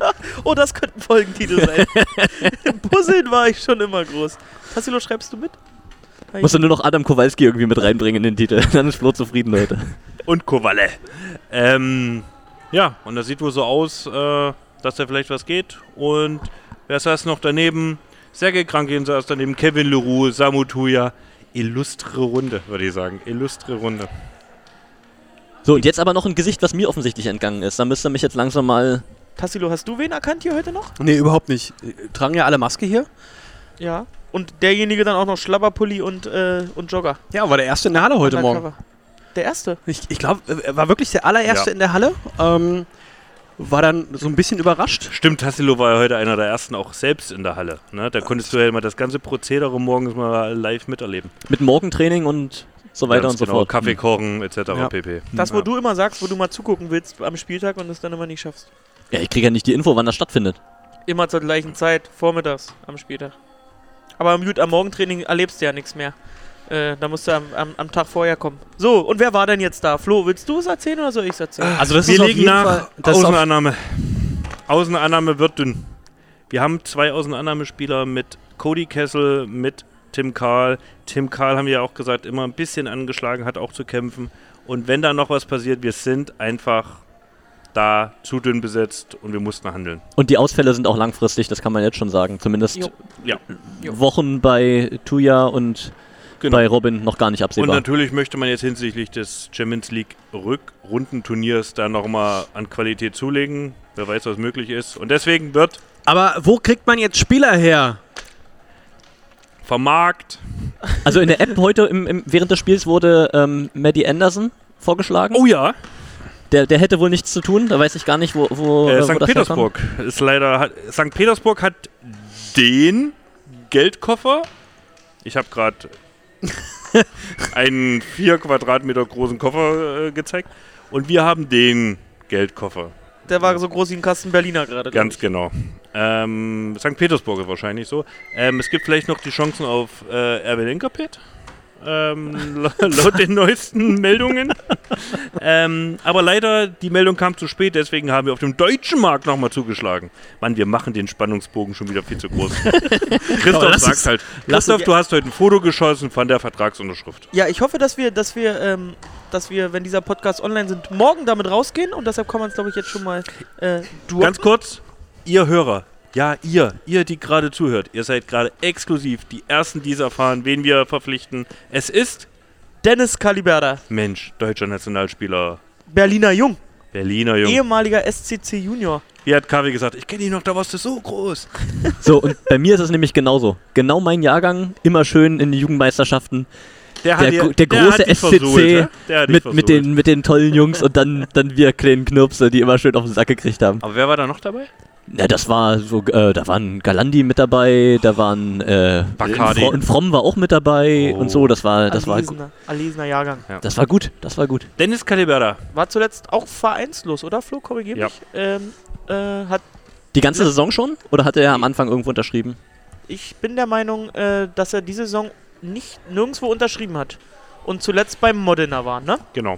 Oh, das könnte ein Folgentitel sein. Im Puzzeln war ich schon immer groß. Tassilo, schreibst du mit?
Musst du nur noch Adam Kowalski irgendwie mit reinbringen in den Titel. Dann ist Flo zufrieden, Leute.
Und Kowalle. Ähm, ja, und das sieht wohl so aus, äh, dass da vielleicht was geht. Und wer saß noch daneben? Sergei Krankin saß daneben, Kevin Leroux, Samu Tuya. Illustre Runde, würde ich sagen. Illustre Runde.
So, und jetzt aber noch ein Gesicht, was mir offensichtlich entgangen ist. Da müsst ihr mich jetzt langsam mal.
Tassilo, hast du wen erkannt hier heute noch?
Nee, überhaupt nicht. Tragen ja alle Maske hier?
Ja. Und derjenige dann auch noch Schlabberpulli und, äh, und Jogger.
Ja, war der erste in der Halle heute Morgen.
Undercover. Der erste?
Ich, ich glaube, er war wirklich der allererste
Ja.
in der Halle. Ähm, war dann so ein bisschen überrascht.
Stimmt, Tassilo war ja heute einer der ersten auch selbst in der Halle. Ne? Da konntest du ja mal das ganze Prozedere morgens mal live miterleben.
Mit Morgentraining und so weiter
Ganz
und so
genau,
fort.
Kaffee kochen etc.
Ja.
pp.
Das, wo
Ja.
du immer sagst, wo du mal zugucken willst am Spieltag und es dann immer nicht schaffst.
Ja, ich kriege ja nicht die Info, wann das stattfindet.
Immer zur gleichen Zeit, vormittags am Spieltag. Aber am, gut, am Morgentraining erlebst du ja nichts mehr. Äh, da musst du am, am, am Tag vorher kommen. So, und wer war denn jetzt da? Flo, willst du es erzählen oder soll ich es erzählen?
Also das
Wir
ist auf
legen
jeden
nach
Fall,
Außenannahme. Außenannahme wird dünn. Wir haben zwei Außenannahmespieler mit Cody Kessel, mit Tim Karl. Tim Karl haben wir ja auch gesagt, immer ein bisschen angeschlagen, hat auch zu kämpfen. Und wenn da noch was passiert, wir sind einfach da zu dünn besetzt und wir mussten handeln.
Und die Ausfälle sind auch langfristig, das kann man jetzt schon sagen. Zumindest
Jo.
Ja.
Jo.
Wochen bei Tuya und
Genau.
bei Robin noch gar nicht
Und
absehbar.
natürlich möchte man jetzt hinsichtlich des Champions League Rückrundenturniers da nochmal an Qualität zulegen. Wer weiß, was möglich ist. Und deswegen wird
aber wo kriegt man jetzt Spieler her?
vermarkt.
Also in der App heute im, im, während des Spiels wurde ähm, Maddie Anderson vorgeschlagen.
Oh ja,
Der, der hätte wohl nichts zu tun, da weiß ich gar nicht, wo, wo,
Äh,
wo
St.
das
Petersburg ist leider. Hat, St. Petersburg hat den Geldkoffer. Ich habe gerade einen vier Quadratmeter großen Koffer äh, gezeigt. Und wir haben den Geldkoffer.
Der war so groß wie ein Kasten Berliner gerade.
Ganz genau. Ähm, St. Petersburg ist wahrscheinlich so. Ähm, es gibt vielleicht noch die Chancen auf äh, Erwin Inkerpet. Ähm, la- laut den neuesten Meldungen. ähm, aber leider, die Meldung kam zu spät, deswegen haben wir auf dem deutschen Markt nochmal zugeschlagen. Mann, wir machen den Spannungsbogen schon wieder viel zu groß. Christoph sagt halt, Christoph, du hast heute ein Foto geschossen von der Vertragsunterschrift.
Ja, ich hoffe, dass wir, dass wir, ähm, dass wir, wenn dieser Podcast online sind, morgen damit rausgehen und deshalb kann man es, glaube ich, jetzt schon mal äh.
Ganz kurz, ihr Hörer, ja, ihr, ihr, die gerade zuhört, ihr seid gerade exklusiv die Ersten, die es erfahren, wen wir verpflichten. Es ist,
Dennis Caliberda,
Mensch, deutscher Nationalspieler,
Berliner Jung,
Berliner Jung.
ehemaliger SCC Junior.
Wie hat Kavi gesagt, ich kenne ihn noch, da warst du so groß.
So, und bei mir ist es nämlich genauso. Genau mein Jahrgang, immer schön in die Jugendmeisterschaften.
Der,
Der,
dir-
gro- der große
hat dich
SCC
versohlt, ne? Der hat dich
mit,
versohlt.
mit, den, mit den tollen Jungs und dann, dann wir kleinen Knirpse, die immer schön auf den Sack gekriegt haben.
Aber wer war da noch dabei?
Ja, das war so, äh, da waren Galandi mit dabei, da waren äh,
Bacardi.
Fro- und Fromm war auch mit dabei
Oh.
und so, das war, das war, gu-
Erlesener, erlesener Jahrgang.
das war gut, das war gut.
Dennis Caliberda.
War zuletzt auch vereinslos, oder Flo? Korrigier
Ja.
mich. Ähm, äh, hat,
Die ganze Saison schon? Oder hatte er am Anfang irgendwo unterschrieben?
ich bin der Meinung, äh, dass er diese Saison nicht nirgendwo unterschrieben hat. Und zuletzt beim Modena war, ne?
Genau.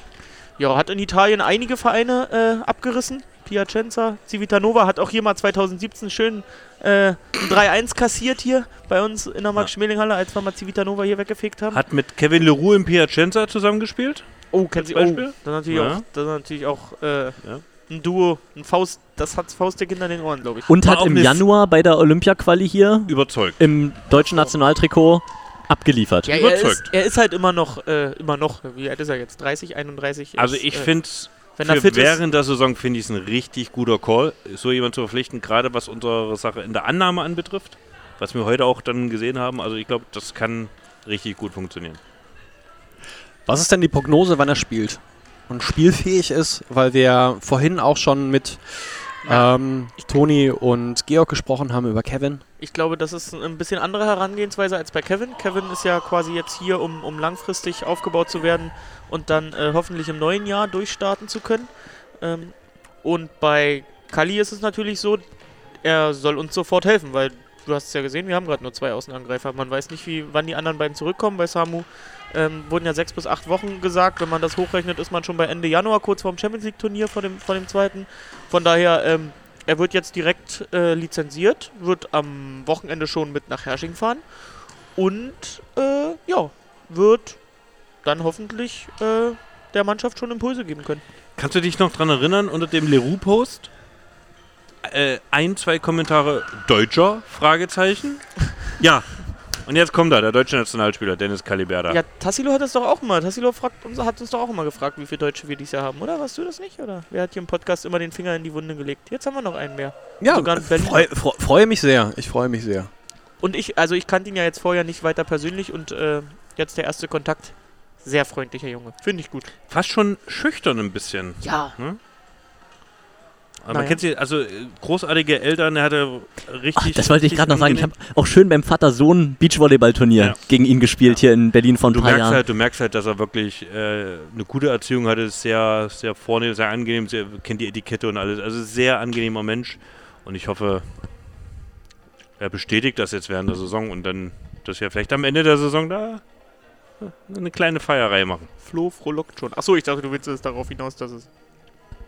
Ja, hat in Italien einige Vereine äh, abgerissen. Piacenza, Civitanova hat auch hier mal 2017 schön äh, ein 3-1 kassiert hier bei uns in der Max-Schmeling-Halle, als wir mal Civitanova hier weggefegt haben.
Hat mit Kevin Leroux im Piacenza zusammengespielt.
oh, kennt Sie oh,
Beispiel?
das ist natürlich
Ja.
auch, das ist natürlich auch äh, ein Duo, ein Faust, das hat Faustdick hinter den Ohren, glaube ich.
Und
War
hat im Januar bei der Olympia-Quali hier
Überzeugt.
im deutschen Nationaltrikot abgeliefert.
Ja, er ist,
überzeugt.
er ist halt immer noch, äh, immer noch, wie alt ist er jetzt? 30, 31?
Also
Ist,
ich
äh,
finde
wenn er fit ist,
während der Saison finde ich es ein richtig guter Call, so jemand zu verpflichten, gerade was unsere Sache in der Annahme anbetrifft, was wir heute auch dann gesehen haben. Also ich glaube, das kann richtig gut funktionieren.
Was ist denn die Prognose, wann er spielt? und spielfähig ist, weil wir vorhin auch schon mit ähm, Toni und Georg gesprochen haben über Kevin.
Ich glaube, das ist ein bisschen andere Herangehensweise als bei Kevin. Kevin ist ja quasi jetzt hier, um, um langfristig aufgebaut zu werden und dann äh, hoffentlich im neuen Jahr durchstarten zu können. Ähm, und bei Kali ist es natürlich so, er soll uns sofort helfen, weil du hast es ja gesehen, wir haben gerade nur zwei Außenangreifer. Man weiß nicht, wie, wann die anderen beiden zurückkommen. Bei Samu ähm, wurden ja sechs bis acht Wochen gesagt. Wenn man das hochrechnet, ist man schon bei Ende Januar, kurz vorm Champions League Turnier vor dem, vor dem zweiten. Von daher, ähm, er wird jetzt direkt äh, lizenziert, wird am Wochenende schon mit nach Hersching fahren und äh, ja, wird dann hoffentlich äh, der Mannschaft schon Impulse geben können.
Kannst du dich noch dran erinnern, unter dem Leroux-Post? Äh, ein, zwei Kommentare Deutscher? Fragezeichen. Ja. Und jetzt kommt er, der deutsche Nationalspieler, Dennis Caliberda.
Ja, Tassilo hat das doch auch immer. Tassilo fragt uns, hat uns doch auch immer gefragt, wie viele Deutsche wir dieses Jahr haben, oder? Warst du das nicht? Oder? Wer hat hier im Podcast immer den Finger in die Wunde gelegt? Jetzt haben wir noch einen mehr.
Ja,
Berlin.
freu, freu, freue mich sehr. Ich freue mich sehr.
Und ich, also ich kannte ihn ja jetzt vorher nicht weiter persönlich und äh, jetzt der erste Kontakt. Sehr freundlicher Junge. Finde ich gut.
Fast schon schüchtern ein bisschen.
Ja.
Aber
Naja.
man kennt sie, also äh, großartige Eltern, er hatte richtig.
Ach, das wollte ich gerade noch sagen. Ich habe auch schön beim Vater-Sohn Beachvolleyball-Turnier
Ja.
gegen ihn gespielt hier in Berlin vor ein
Du
paar
merkst,
Jahren.
halt, du merkst halt, dass er wirklich äh, eine gute Erziehung hatte, sehr, sehr vornehm, sehr angenehm, sehr, kennt die Etikette und alles. Also sehr angenehmer Mensch. Und ich hoffe, er bestätigt das jetzt während der Saison und dann, dass wir vielleicht am Ende der Saison da äh, eine kleine Feierei machen.
Flo frohlockt schon. Achso, ich dachte, du willst es darauf hinaus, dass es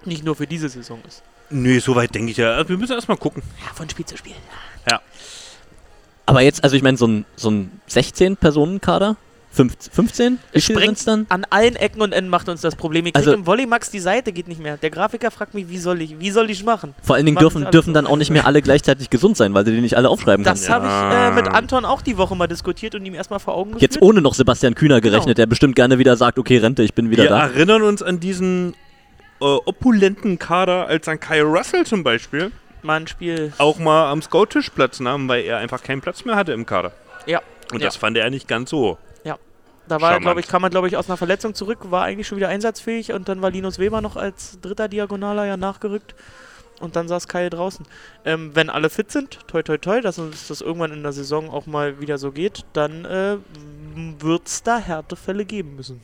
nicht nur für diese Saison ist.
Nee, soweit denke ich ja. Also wir müssen erstmal gucken.
Ja, von Spiel zu Spiel.
Aber jetzt, also ich meine, so ein, so ein 16-Personen-Kader? 15? 15? Wie
Es sprengt
dann?
An allen Ecken und Enden macht uns das Problem. Ich krieg
Also-
im Volleymax die Seite geht nicht mehr. Der Grafiker fragt mich, wie soll ich, wie soll ich machen?
Vor allen Dingen
Machen
dürfen,
sie
dürfen dann auch nicht mehr alle gleichzeitig gesund sein, weil du die nicht alle aufschreiben
Das
kannst.
habe ich äh, mit Anton auch die Woche mal diskutiert und ihm erstmal vor Augen geführt.
Jetzt ohne noch Sebastian Kühner gerechnet,
Genau.
der bestimmt gerne wieder sagt, okay, Rente, ich bin wieder
wir
da.
erinnern uns an diesen äh, opulenten Kader, als dann Kyle Russell zum Beispiel
mal ein Spiel.
auch mal am Scout-Tisch Platz nahm, weil er einfach keinen Platz mehr hatte im Kader.
Ja.
Und
Ja.
das fand er nicht ganz so.
Da war glaube ich, kam er, glaube ich, aus einer Verletzung zurück, war eigentlich schon wieder einsatzfähig und dann war Linus Weber noch als dritter Diagonaler ja nachgerückt. Und dann saß Kyle draußen. Ähm, wenn alle fit sind, toi toi toi, dass uns das irgendwann in der Saison auch mal wieder so geht, dann äh, wird es da Härtefälle geben müssen.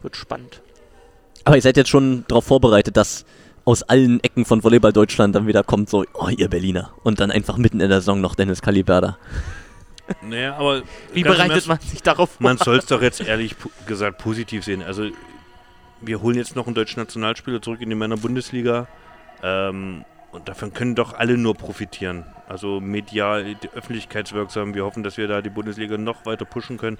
Wird spannend.
Aber ihr seid jetzt schon darauf vorbereitet, dass aus allen Ecken von Volleyball Deutschland dann wieder kommt, so, oh, ihr Berliner. Und dann einfach mitten in der Saison noch Dennis Kaliberda.
Naja, aber
Wie bereitet man sich darauf vor?
Man soll es doch jetzt ehrlich gesagt positiv sehen. Also, wir holen jetzt noch einen deutschen Nationalspieler zurück in die Männer-Bundesliga. Ähm, und davon können doch alle nur profitieren. Also medial, öffentlichkeitswirksam. Wir hoffen, dass wir da die Bundesliga noch weiter pushen können.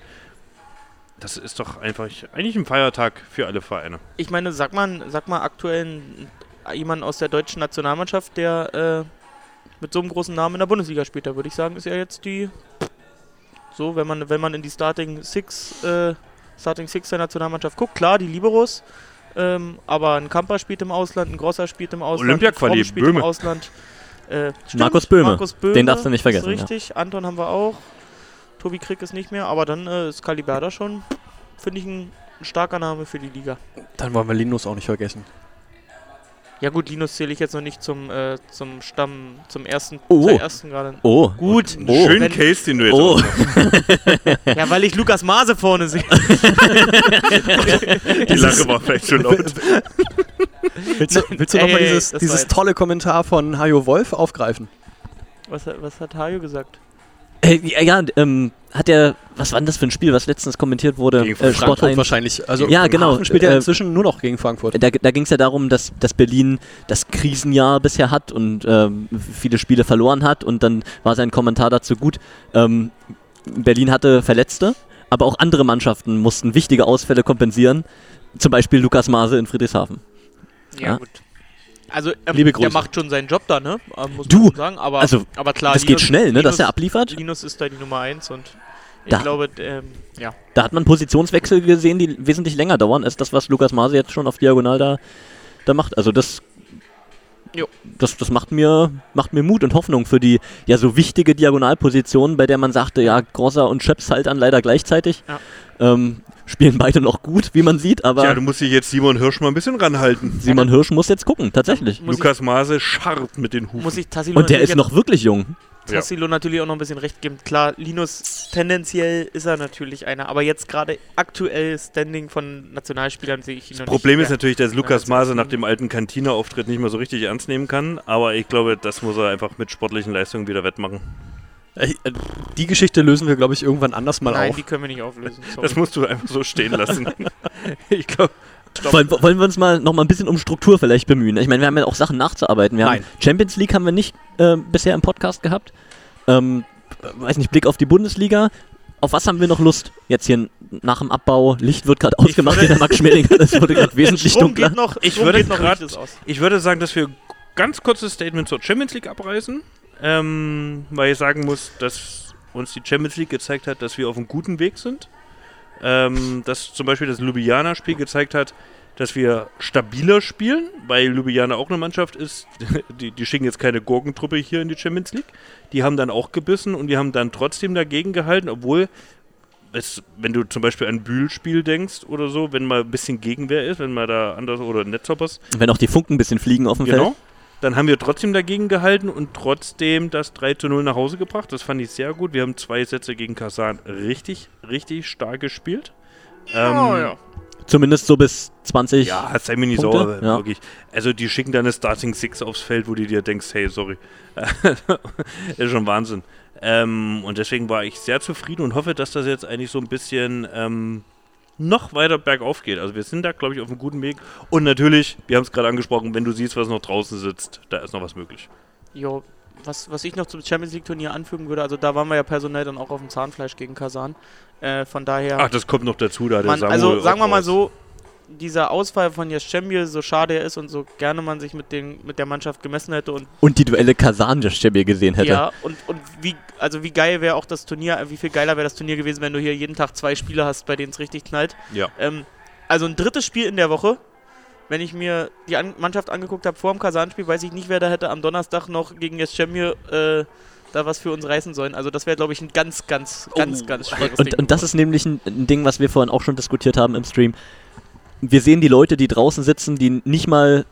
Das ist doch einfach eigentlich ein Feiertag für alle Vereine.
Ich meine, sag mal, sag mal aktuell jemanden aus der deutschen Nationalmannschaft, der äh, mit so einem großen Namen in der Bundesliga spielt, da würde ich sagen, ist er jetzt die. So, wenn man, wenn man in die Starting Six, äh, Starting Six der Nationalmannschaft guckt, klar, die Liberos, ähm, aber ein Kamper spielt im Ausland, ein Grosser spielt im Ausland, Fromm spielt
Böhme.
im Ausland. Äh, stimmt,
Markus Böhme.
Markus Böhme.
Den darfst du nicht vergessen, ja.
Ist richtig, Anton haben wir auch. Tobi Krieg ist nicht mehr, aber dann äh, ist Kaliberda schon, finde ich, ein, ein starker Name für die Liga.
Dann wollen wir Linus auch nicht vergessen.
Ja gut, Linus zähle ich jetzt noch nicht zum, äh, zum Stamm, zum ersten,
Oh.
zur ersten gerade.
Oh.
Gut.
Oh.
Schönen Case, den du jetzt
Oh.
Ja, weil ich Lukas Maase vorne sehe.
Die Lache war vielleicht schon laut.
Willst du, willst du nochmal dieses, dieses tolle Kommentar von Hajo Wolf aufgreifen?
Was, hat- was hat Hajo gesagt?
Äh, ja, ja ähm, hat er, was war denn das für ein Spiel, was letztens kommentiert wurde?
Gegen
Äh, Sport
Frankfurt
1.
wahrscheinlich. Also
Ja, genau.
Hafen spielt er
Äh,
inzwischen nur noch gegen Frankfurt.
Da, da ging es ja darum, dass, dass Berlin das Krisenjahr bisher hat und ähm, viele Spiele verloren hat. Und dann war sein Kommentar dazu gut. Ähm, Berlin hatte Verletzte, aber auch andere Mannschaften mussten wichtige Ausfälle kompensieren. Zum Beispiel Lukas Maase in Friedrichshafen. Ja.
gut. Also, ähm,
Liebe
der
Grüße.
macht schon seinen Job da, ne? Ähm, muss
Du,
man sagen. Aber,
also,
aber klar,
das geht schnell, ne, dass er abliefert.
Linus ist da die Nummer 1 und ich
Da-
glaube, ähm, ja.
Da hat man Positionswechsel gesehen, die wesentlich länger dauern, als das, was Lukas Maase jetzt schon auf Diagonal da, da macht. Also das,
Jo.
das, das macht, mir, macht mir Mut und Hoffnung für die ja so wichtige Diagonalposition, bei der man sagte, ja, Grosser und Schöps halt an leider gleichzeitig.
Ja.
Ähm, spielen beide noch gut, wie man sieht, aber
Ja, du musst dich jetzt Simon Hirsch mal ein bisschen ranhalten.
Simon Hirsch muss jetzt gucken, tatsächlich.
Muss
Lukas Maase scharrt mit den Hufen.
Muss ich Tassilo
Und der ist noch wirklich jung.
Ja.
Tassilo natürlich auch noch ein bisschen recht geben. Klar, Linus, tendenziell ist er natürlich einer, aber jetzt gerade aktuell Standing von Nationalspielern sehe ich ihn noch
Problem ist natürlich, dass Lukas
Ja,
Maase nach dem alten Cantina-Auftritt nicht mehr so richtig ernst nehmen kann, aber ich glaube, das muss er einfach mit sportlichen Leistungen wieder wettmachen.
Äh, äh, Die Geschichte lösen wir, glaube ich, irgendwann anders mal
Nein,
auf.
die können wir nicht auflösen. Sorry.
Das musst du einfach so stehen lassen. ich glaube,
Wollen, wollen wir uns mal noch mal ein bisschen um Struktur vielleicht bemühen? Ich meine, wir haben ja auch Sachen nachzuarbeiten. Wir
Nein.
haben Champions League haben wir nicht äh, bisher im Podcast gehabt. Ähm, weiß nicht, Blick auf die Bundesliga. Auf was haben wir noch Lust? Jetzt hier nach dem Abbau, Licht wird gerade ausgemacht
würde-
in der Max Schmeling. Das wurde gerade wesentlich
Strom
dunkler.
geht noch,
Ich würde
geht noch
grad- ich würde sagen, dass wir ganz kurzes Statement zur Champions League abreißen, ähm, weil ich sagen muss, dass uns die Champions League gezeigt hat, dass wir auf einem guten Weg sind. Ähm, dass zum Beispiel das Ljubljana-Spiel gezeigt hat, dass wir stabiler spielen, weil Ljubljana auch eine Mannschaft ist. Die, die schicken jetzt keine Gurkentruppe hier in die Champions League. Die haben dann auch gebissen und die haben dann trotzdem dagegen gehalten, obwohl es, wenn du zum Beispiel an Bühl-Spiel denkst oder so, wenn mal ein bisschen Gegenwehr ist, wenn mal da anders oder Netzhoppers,
Wenn auch die Funken ein bisschen fliegen auf dem
Genau.
Feld.
Dann haben wir trotzdem dagegen gehalten und trotzdem das 3 zu 0 nach Hause gebracht. Das fand ich sehr gut. Wir haben zwei Sätze gegen Kasan richtig, richtig stark gespielt. Ähm,
Oh, ja.
Zumindest so bis 20.
ja, sei mir nicht
Punkte,
sauer,
ja.
wirklich. Also die schicken dann eine Starting Six aufs Feld, wo du dir denkst, hey, sorry. ist schon Wahnsinn. Ähm, und deswegen war ich sehr zufrieden und hoffe, dass das jetzt eigentlich so ein bisschen ähm, noch weiter bergauf geht. Also wir sind da, glaube ich, auf einem guten Weg. Und natürlich, wir haben es gerade angesprochen, wenn du siehst, was noch draußen sitzt, da ist noch was möglich.
Jo, was, was ich noch zum Champions League Turnier anfügen würde, also da waren wir ja personell dann auch auf dem Zahnfleisch gegen Kasan. Äh, von daher.
Ach, das kommt noch dazu, da
Man, also sagen wir mal so, dieser Ausfall von Jaschemir, so schade er ist und so gerne man sich mit, den, mit der Mannschaft gemessen hätte und
Und die Duelle Kasan, Stebbe gesehen hätte.
ja, und, und wie, also wie geil wäre auch das Turnier, äh, wie viel geiler wäre das Turnier gewesen, wenn du hier jeden Tag zwei Spiele hast, bei denen es richtig knallt.
Ja.
Ähm, also ein drittes Spiel in der Woche. Wenn ich mir die An Mannschaft angeguckt habe vor dem Kasan-Spiel, weiß ich nicht, wer da hätte am Donnerstag noch gegen Jaschemir äh, da was für uns reißen sollen. Also das wäre, glaube ich, ein ganz, ganz, ganz, ganz schweres
Und,
Ding.
und das ist nämlich ein, ein Ding, was wir vorhin auch schon diskutiert haben im Stream. Wir sehen die Leute, die draußen sitzen, die nicht mal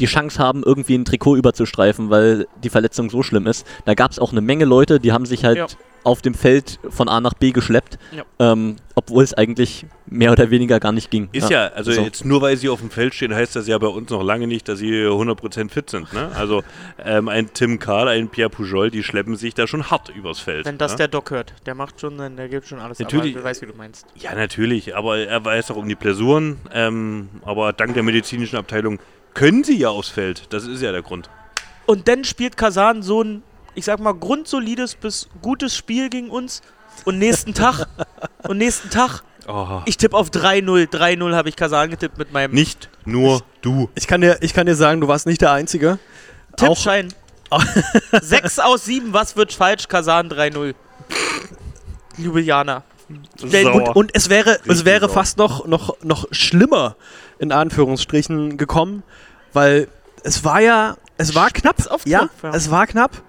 die Chance haben, irgendwie ein Trikot überzustreifen, weil die Verletzung so schlimm ist. Da gab es auch eine Menge Leute, die haben sich halt
Ja.
auf dem Feld von A nach B geschleppt,
Ja.
ähm, obwohl es eigentlich mehr oder weniger gar nicht ging.
Ist ja, also
so.
jetzt nur weil sie auf dem Feld stehen, heißt das ja bei uns noch lange nicht, dass sie 100% fit sind. Ne? Also ähm, ein Tim Karl, ein Pierre Pujol, die schleppen sich da schon hart übers Feld.
Wenn das
ne?
der Doc hört, der macht schon, dann- der gibt schon alles.
Natürlich.
Aber ich weiß, wie du meinst.
Ja, natürlich, aber er weiß auch um die Blessuren. Ähm, aber dank der medizinischen Abteilung können sie ja aufs Feld. Das ist ja der Grund.
Und dann spielt Kasan so ein, ich sag mal, grundsolides bis gutes Spiel gegen uns. Und nächsten Tag, und nächsten Tag,
Oh,
ich tippe auf 3-0. 3-0 habe ich Kasan getippt mit meinem
nicht nur du.
Ich kann, dir, ich kann dir sagen, du warst nicht der Einzige.
Tippschein. 6 aus 7, was wird falsch? Kasan 3-0. Ljubljana.
Und, und es wäre, es wäre fast noch, noch, noch schlimmer, in Anführungsstrichen, gekommen, weil es war ja, es war knapp.
auf
ja,
Knopf, ja.
es war knapp.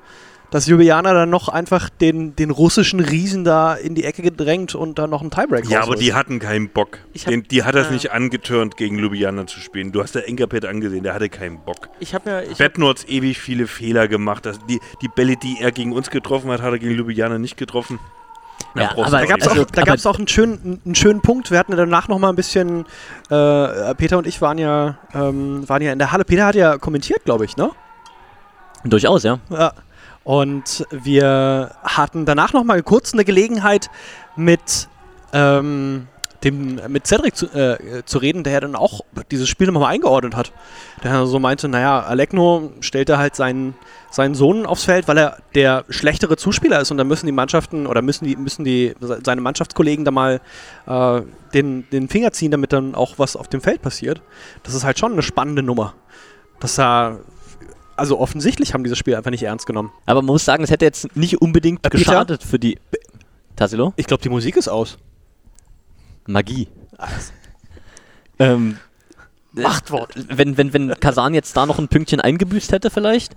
Dass Ljubljana dann noch einfach den, den russischen Riesen da in die Ecke gedrängt und dann noch einen Tiebreak
Ja, aber die hatten keinen Bock.
Ich hab-
Den, die hat das
Ja.
nicht angeturnt, gegen Ljubljana zu spielen. Du hast der Enkerpet angesehen, der hatte keinen Bock.
Ich habe ja, ich
hat ewig viele Fehler gemacht. Das, die, die Bälle, die er gegen uns getroffen hat, hat er gegen Ljubljana nicht getroffen.
Ja, aber
Da gab es
Also,
auch, auch einen, schönen, einen schönen Punkt. Wir hatten danach noch mal ein bisschen. Äh, Peter und ich waren ja, ähm, waren ja in der Halle. Peter hat ja kommentiert, glaube ich, ne?
Durchaus, ja.
Ja. Und wir hatten danach noch mal kurz eine Gelegenheit mit ähm, dem mit Cedric zu, äh, zu reden, der dann auch dieses Spiel nochmal eingeordnet hat. Der so meinte, naja, Alekno stellte halt seinen, seinen Sohn aufs Feld, weil er der schlechtere Zuspieler ist und dann müssen die Mannschaften oder müssen die, müssen die seine Mannschaftskollegen da mal äh, den, den Finger ziehen, damit dann auch was auf dem Feld passiert. Das ist halt schon eine spannende Nummer. Das da also offensichtlich haben dieses Spiel einfach nicht ernst genommen.
Aber man muss sagen, es hätte jetzt nicht unbedingt
Äh, Peter?
geschadet für die. Tassilo?
Ich glaube, die Musik ist aus.
Magie. ähm,
Machtwort.
Wenn, wenn, wenn Kasan jetzt da noch ein Pünktchen eingebüßt hätte, vielleicht.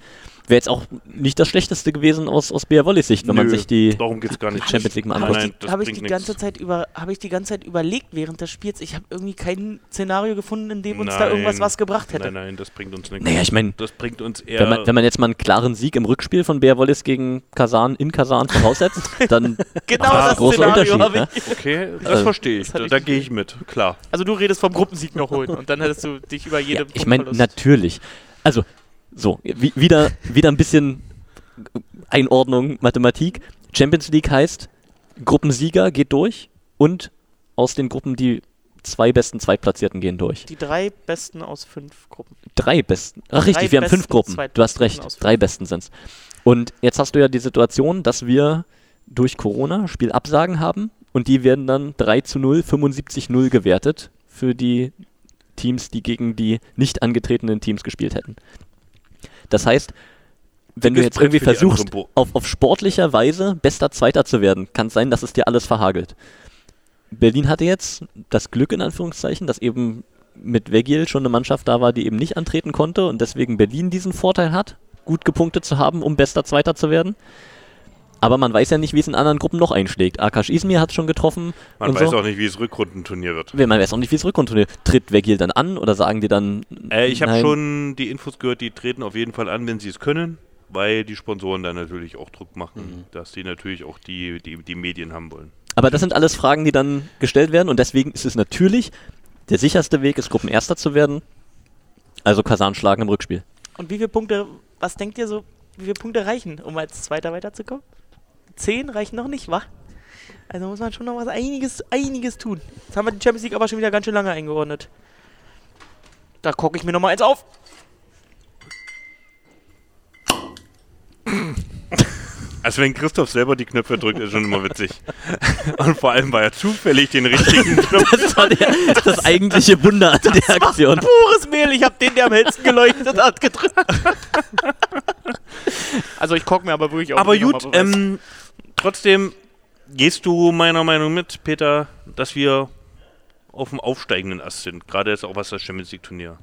Wäre jetzt auch nicht das Schlechteste gewesen aus, aus BR Volleys Sicht, wenn man
Nö,
sich die
Darum geht's gar nicht.
Champions League mal
Nein,
anguckt.
nein,
Habe ich, die ganze Zeit über- habe ich die ganze Zeit überlegt während des Spiels. Ich habe irgendwie kein Szenario gefunden, in dem uns da irgendwas
Nein.
was gebracht hätte.
Nein, nein, das bringt uns nichts.
Naja, ich meine,
Das bringt uns eher.
wenn man, wenn man jetzt mal einen klaren Sieg im Rückspiel von BR Volleys gegen Kasan in Kasan voraussetzt, dann
Genau
macht das einen großen
Szenario
Unterschied. Ne?
ich.
okay, das
Also,
verstehe ich.
das
Da, da
nicht.
gehe ich mit, klar.
Also du redest vom Gruppensieg noch holen und dann hättest du dich über
Ja,
jede
ich meine, natürlich. Also, so, wie, wieder, wieder ein bisschen Einordnung, Mathematik. Champions League heißt, Gruppensieger geht durch und aus den Gruppen die zwei besten Zweitplatzierten gehen durch.
Die drei besten aus fünf Gruppen.
Drei besten. Ach richtig, wir haben fünf Gruppen. Du hast recht, drei besten sind's. Und jetzt hast du ja die Situation, dass wir durch Corona Spielabsagen haben und die werden dann 3 zu 0, 75-0 gewertet für die Teams, die gegen die nicht angetretenen Teams gespielt hätten. Das heißt, wenn du
Dickes
jetzt irgendwie versuchst, auf, auf sportlicher Weise bester Zweiter zu werden, kann es sein, dass es dir alles verhagelt. Berlin hatte jetzt das Glück, in Anführungszeichen, dass eben mit Vegil schon eine Mannschaft da war, die eben nicht antreten konnte und deswegen Berlin diesen Vorteil hat, gut gepunktet zu haben, um bester Zweiter zu werden. Aber man weiß ja nicht, wie es in anderen Gruppen noch einschlägt. Akash Izmir hat schon getroffen.
Man
und
weiß
so.
auch nicht, wie es Rückrundenturnier wird.
Man weiß auch nicht, wie es Rückrundenturnier Tritt Vegil dann an oder sagen die dann.
Äh, ich habe schon die Infos gehört, die treten auf jeden Fall an, wenn sie es können, weil die Sponsoren dann natürlich auch Druck machen, dass die natürlich auch die, die, die Medien haben wollen.
Aber das sind alles Fragen, die dann gestellt werden und deswegen ist es natürlich der sicherste Weg, ist Gruppenerster zu werden. Also Kasan schlagen im Rückspiel.
Und wie viele Punkte, was denkt ihr so, wie viele Punkte reichen, um als Zweiter weiterzukommen? Zehn reichen noch nicht, wa? Also muss man schon noch was einiges, einiges tun. Jetzt haben wir die Champions League aber schon wieder ganz schön lange eingeordnet. Da gucke ich mir noch mal eins auf.
Also wenn Christoph selber die Knöpfe drückt, ist schon immer witzig. Und vor allem, weil er zufällig den richtigen Knopf...
Das war der, das eigentliche Wunder an der Aktion.
Pures Mehl, ich habe den, der am hellsten geleuchtet hat, gedrückt. also ich gucke mir aber wirklich auf.
Aber
den
gut, ähm, trotzdem gehst du meiner Meinung mit, Peter, dass wir auf dem aufsteigenden Ast sind. Gerade jetzt auch was das Champions League Turnier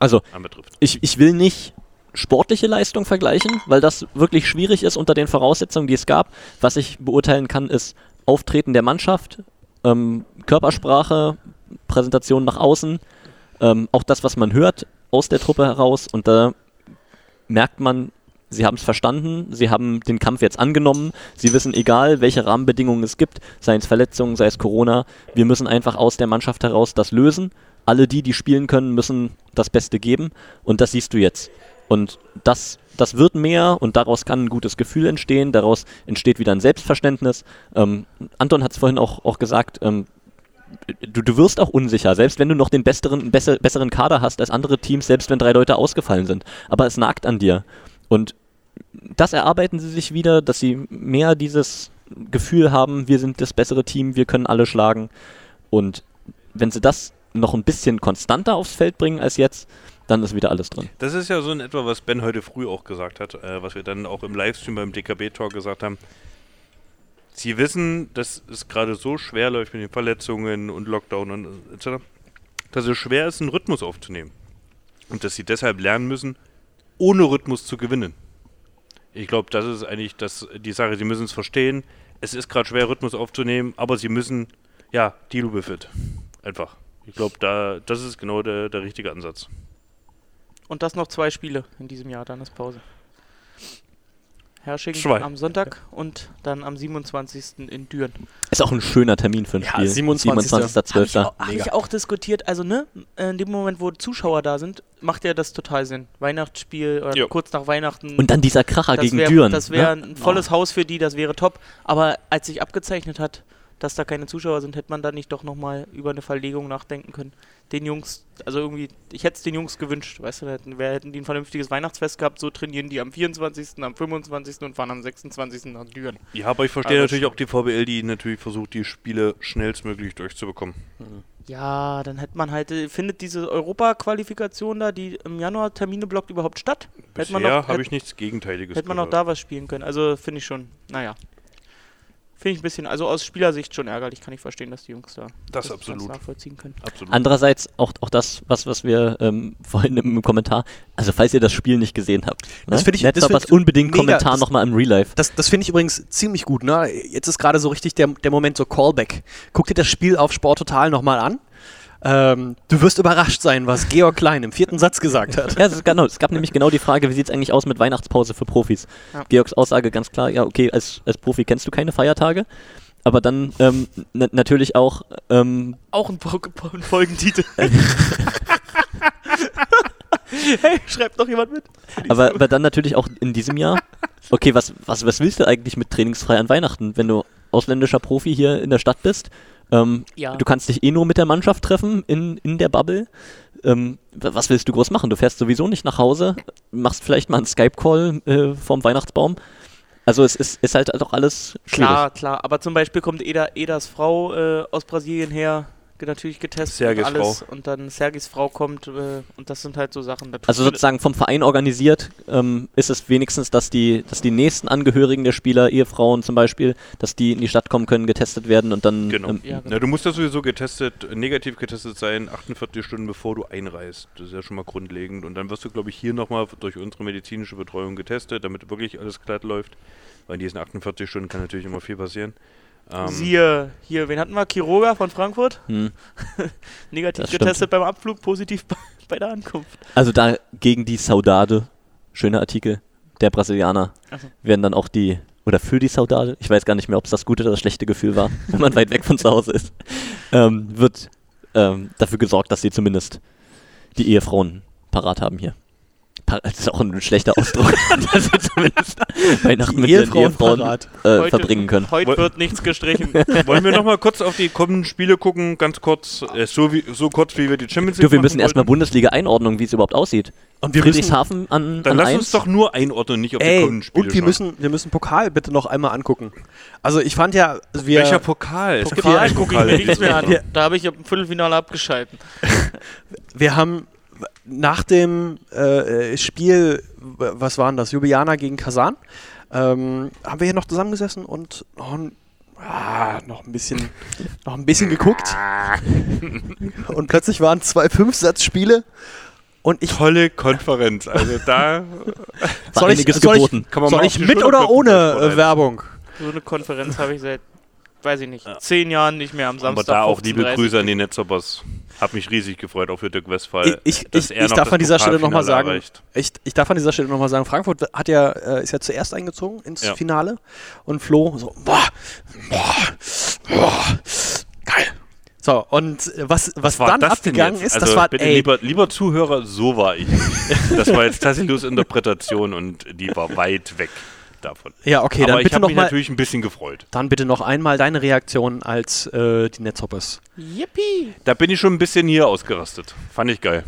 Also,
anbetrifft.
ich, ich will nicht sportliche Leistung vergleichen, weil das wirklich schwierig ist unter den Voraussetzungen, die es gab. Was ich beurteilen kann, ist Auftreten der Mannschaft, ähm, Körpersprache, Präsentation nach außen, ähm, auch das, was man hört aus der Truppe heraus. Und da merkt man, sie haben es verstanden, sie haben den Kampf jetzt angenommen, sie wissen, egal welche Rahmenbedingungen es gibt, sei es Verletzungen, sei es Corona, wir müssen einfach aus der Mannschaft heraus das lösen. Alle die, die spielen können, müssen das Beste geben und das siehst du jetzt. Und das, das wird mehr und daraus kann ein gutes Gefühl entstehen, daraus entsteht wieder ein Selbstverständnis. Ähm, Anton hat es vorhin auch, auch gesagt, ähm, du, du wirst auch unsicher, selbst wenn du noch den besseren, besser, besseren Kader hast als andere Teams, selbst wenn drei Leute ausgefallen sind. Aber es nagt an dir. Und das erarbeiten sie sich wieder, dass sie mehr dieses Gefühl haben, wir sind das bessere Team, wir können alle schlagen. Und wenn sie das noch ein bisschen konstanter aufs Feld bringen als jetzt, dann ist wieder alles drin.
Das ist ja so in etwa, was Ben heute früh auch gesagt hat, äh, was wir dann auch im Livestream beim DKB-Talk gesagt haben. Sie wissen, dass es gerade so schwer läuft mit den Verletzungen und Lockdown und etc., dass es schwer ist, einen Rhythmus aufzunehmen. Und dass sie deshalb lernen müssen, ohne Rhythmus zu gewinnen. Ich glaube, das ist eigentlich das, die Sache. Sie müssen es verstehen. Es ist gerade schwer, Rhythmus aufzunehmen, aber sie müssen, ja, deal with it. Einfach. Ich glaube, da, das ist genau der, der richtige Ansatz.
Und das noch zwei Spiele in diesem Jahr, dann ist Pause. Hersching
Zwei.
am Sonntag und dann am 27. in Düren.
Ist auch ein schöner Termin für ein
Ja,
Spiel.
27.
Habe ich,
27.12.
auch- hab ich auch diskutiert. Also, ne, in dem Moment, wo Zuschauer da sind, macht ja das total Sinn. Weihnachtsspiel oder
Jo.
kurz nach Weihnachten.
Und dann dieser Kracher gegen
wär,
Düren.
Das wäre
ne?
ein volles Haus für die, das wäre top. Aber als sich abgezeichnet hat, dass da keine Zuschauer sind, hätte man da nicht doch nochmal über eine Verlegung nachdenken können. Den Jungs, also irgendwie, ich hätte es den Jungs gewünscht, weißt du, hätten, wir hätten die ein vernünftiges Weihnachtsfest gehabt, so trainieren die am 24., am 25. und fahren am 26. nach Düren.
Ja, aber ich verstehe
Aber
natürlich auch die VBL, die natürlich versucht, die Spiele schnellstmöglich durchzubekommen.
Ja, dann hätte man halt, äh, findet diese Europa-Qualifikation da, die im Januar Termine blockt, überhaupt statt?
Bisher
noch-
habe ich nichts Gegenteiliges
Hätte man auch da was spielen können. Also finde ich schon, naja. Finde ich ein bisschen, also aus Spielersicht schon ärgerlich, kann ich verstehen, dass die Jungs da
Das
ganz
absolut.
nachvollziehen können.
Absolut.
Andererseits auch, auch das, was, was wir ähm, vorhin im Kommentar, also falls ihr das Spiel nicht gesehen habt,
Das
ne?
find ich-
Netz
das find-
unbedingt
mega,
Kommentar
das-
nochmal im Real Life.
Das, das finde ich übrigens ziemlich gut. Ne? Jetzt ist gerade so richtig der, der Moment so Callback. Guck dir das Spiel auf Sport Total nochmal an. Ähm, du wirst überrascht sein, was Georg Klein im vierten Satz gesagt hat.
Ja, genau, es gab nämlich genau die Frage, wie sieht es eigentlich aus mit Weihnachtspause für Profis?
Ja.
Georgs Aussage ganz klar, ja, okay, als, als Profi kennst du keine Feiertage, aber dann ähm, na- natürlich auch, ähm,
Auch ein, ein Folgentitel. hey, schreibt noch jemand mit?
aber, aber dann natürlich auch in diesem Jahr, okay, was, was, was willst du eigentlich mit trainingsfrei an Weihnachten, wenn du ausländischer Profi hier in der Stadt bist? Ähm,
Ja.
Du kannst dich eh nur mit der Mannschaft treffen in, in der Bubble. Ähm, wa- was willst du groß machen? Du fährst sowieso nicht nach Hause, machst vielleicht mal einen Skype-Call äh, vorm Weihnachtsbaum. Also es ist, ist halt auch alles schwierig.
Klar, klar. Aber zum Beispiel kommt Eda, Edas Frau äh, aus Brasilien her, natürlich getestet
Sergis
und alles. Und dann Sergis Frau kommt äh, und das sind halt so Sachen.
Also sozusagen vom Verein organisiert ähm, ist es wenigstens, dass die, dass die nächsten Angehörigen der Spieler, Ehefrauen zum Beispiel, dass die in die Stadt kommen können, getestet werden und dann
Genau.
ähm,
Ja, genau.
Na, du musst ja sowieso getestet, negativ getestet sein, 48 Stunden bevor du einreist. Das ist ja schon mal grundlegend. Und dann wirst du, glaube ich, hier nochmal durch unsere medizinische Betreuung getestet, damit wirklich alles glatt läuft. Weil in diesen 48 Stunden kann natürlich immer viel passieren. Ähm,
Siehe, hier, wen hatten wir? Kiroga von Frankfurt.
hm.
Negativ getestet beim Abflug, positiv bei, bei der Ankunft.
Also da gegen die Saudade, schöner Artikel, der Brasilianer,
so.
werden dann auch die, oder für die Saudade, ich weiß gar nicht mehr, ob es das gute oder das schlechte Gefühl war, wenn man weit weg von zu Hause ist, ähm, wird ähm, dafür gesorgt, dass sie zumindest die Ehefrauen parat haben hier. Das ist auch ein schlechter Ausdruck, dass sie zumindest Weihnachten mit ihren
Ehefrauen
äh, verbringen können.
Heute wird nichts gestrichen.
Wollen wir nochmal kurz auf die kommenden Spiele gucken? Ganz kurz, äh, so, wie, so kurz wie wir die Champions League
Du, wir müssen erstmal? Bundesliga-Einordnung, wie es überhaupt aussieht.
Und wir müssen,
Friedrichshafen an,
Dann
an
lass
eins.
uns doch nur einordnen, nicht auf die
ey,
kommenden Spiele
und wir
schauen.
müssen, wir müssen Pokal bitte noch einmal angucken. Also ich fand ja, wir,
Welcher Pokal? Es gibt
Pokal
ja einen
gucke ich
Pokal
mir nichts mehr an. Da habe ich im Viertelfinale abgeschalten.
wir haben nach dem äh, äh, Spiel, was waren das, Ljubljana gegen Kasan, ähm, haben wir hier noch zusammengesessen und noch ein, ah, noch ein bisschen, noch ein bisschen geguckt. und plötzlich waren zwei Fünfsatzspiele und ich
Tolle Konferenz. Also da
soll ich,
einiges
soll ich,
geboten.
kann man
soll ich mit oder ohne äh, Werbung?
So eine Konferenz habe ich seit, weiß ich nicht, zehn Jahren nicht mehr am
Aber
Samstag.
da auch liebe
15:30.
Grüße an die Netzhoppers. Hab mich riesig gefreut, auch für Dirk Westphal.
Ich, ich, ich, darf an dieser Stelle nochmal sagen, ich, ich darf an dieser Stelle nochmal sagen, Frankfurt hat ja, äh, ist ja zuerst eingezogen ins
Ja.
Finale und Flo so, boah, boah, boah, geil. So, und was, was
war
dann abgegangen ist,
also
das war,
bitte,
ey,
lieber, lieber Zuhörer, so war ich. das war jetzt Tassilos Interpretation und die war weit weg davon.
ja, okay,
Aber
dann
ich
bitte
habe
noch
mich
mal,
natürlich ein bisschen gefreut.
dann bitte noch einmal deine Reaktion als äh, die Netzhoppers.
Yippie!
Da bin ich schon ein bisschen hier ausgerastet. Fand ich geil.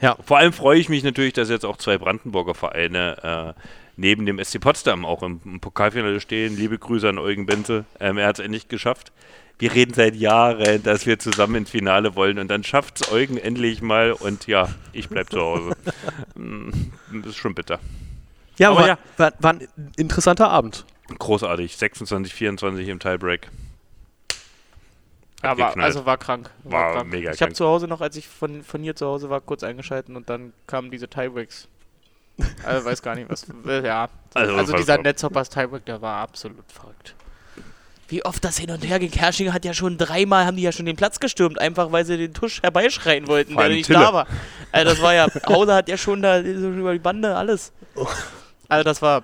Ja.
Vor allem freue ich mich natürlich, dass jetzt auch zwei Brandenburger Vereine äh, neben dem SC Potsdam auch im, im Pokalfinale stehen. Liebe Grüße an Eugen Benze. Ähm, er hat es endlich geschafft. Wir reden seit Jahren, dass wir zusammen ins Finale wollen und dann schafft es Eugen endlich mal und ja, ich bleib zu Hause. Mm, das ist schon bitter.
Ja,
Aber
war,
ja.
War, war ein interessanter Abend.
Großartig. 26, 24 im Tiebreak. Hat
Ja, war,
geknallt.
also war krank.
War
krank.
mega
Ich habe zu Hause noch, als ich von, von hier zu Hause war, kurz eingeschalten und dann kamen diese Tiebreaks. Also weiß gar nicht, was. äh, Ja.
Also,
Also, dieser. Netzhoppers Tiebreak, der war absolut verrückt. Wie oft das hin und her ging. Kerschinger hat ja schon dreimal, haben die ja schon den Platz gestürmt, einfach weil sie den Tusch herbeischreien wollten,
allem
nicht
Tille.
da war. Also das war ja, Hause hat ja schon da über die Bande alles. Also das war,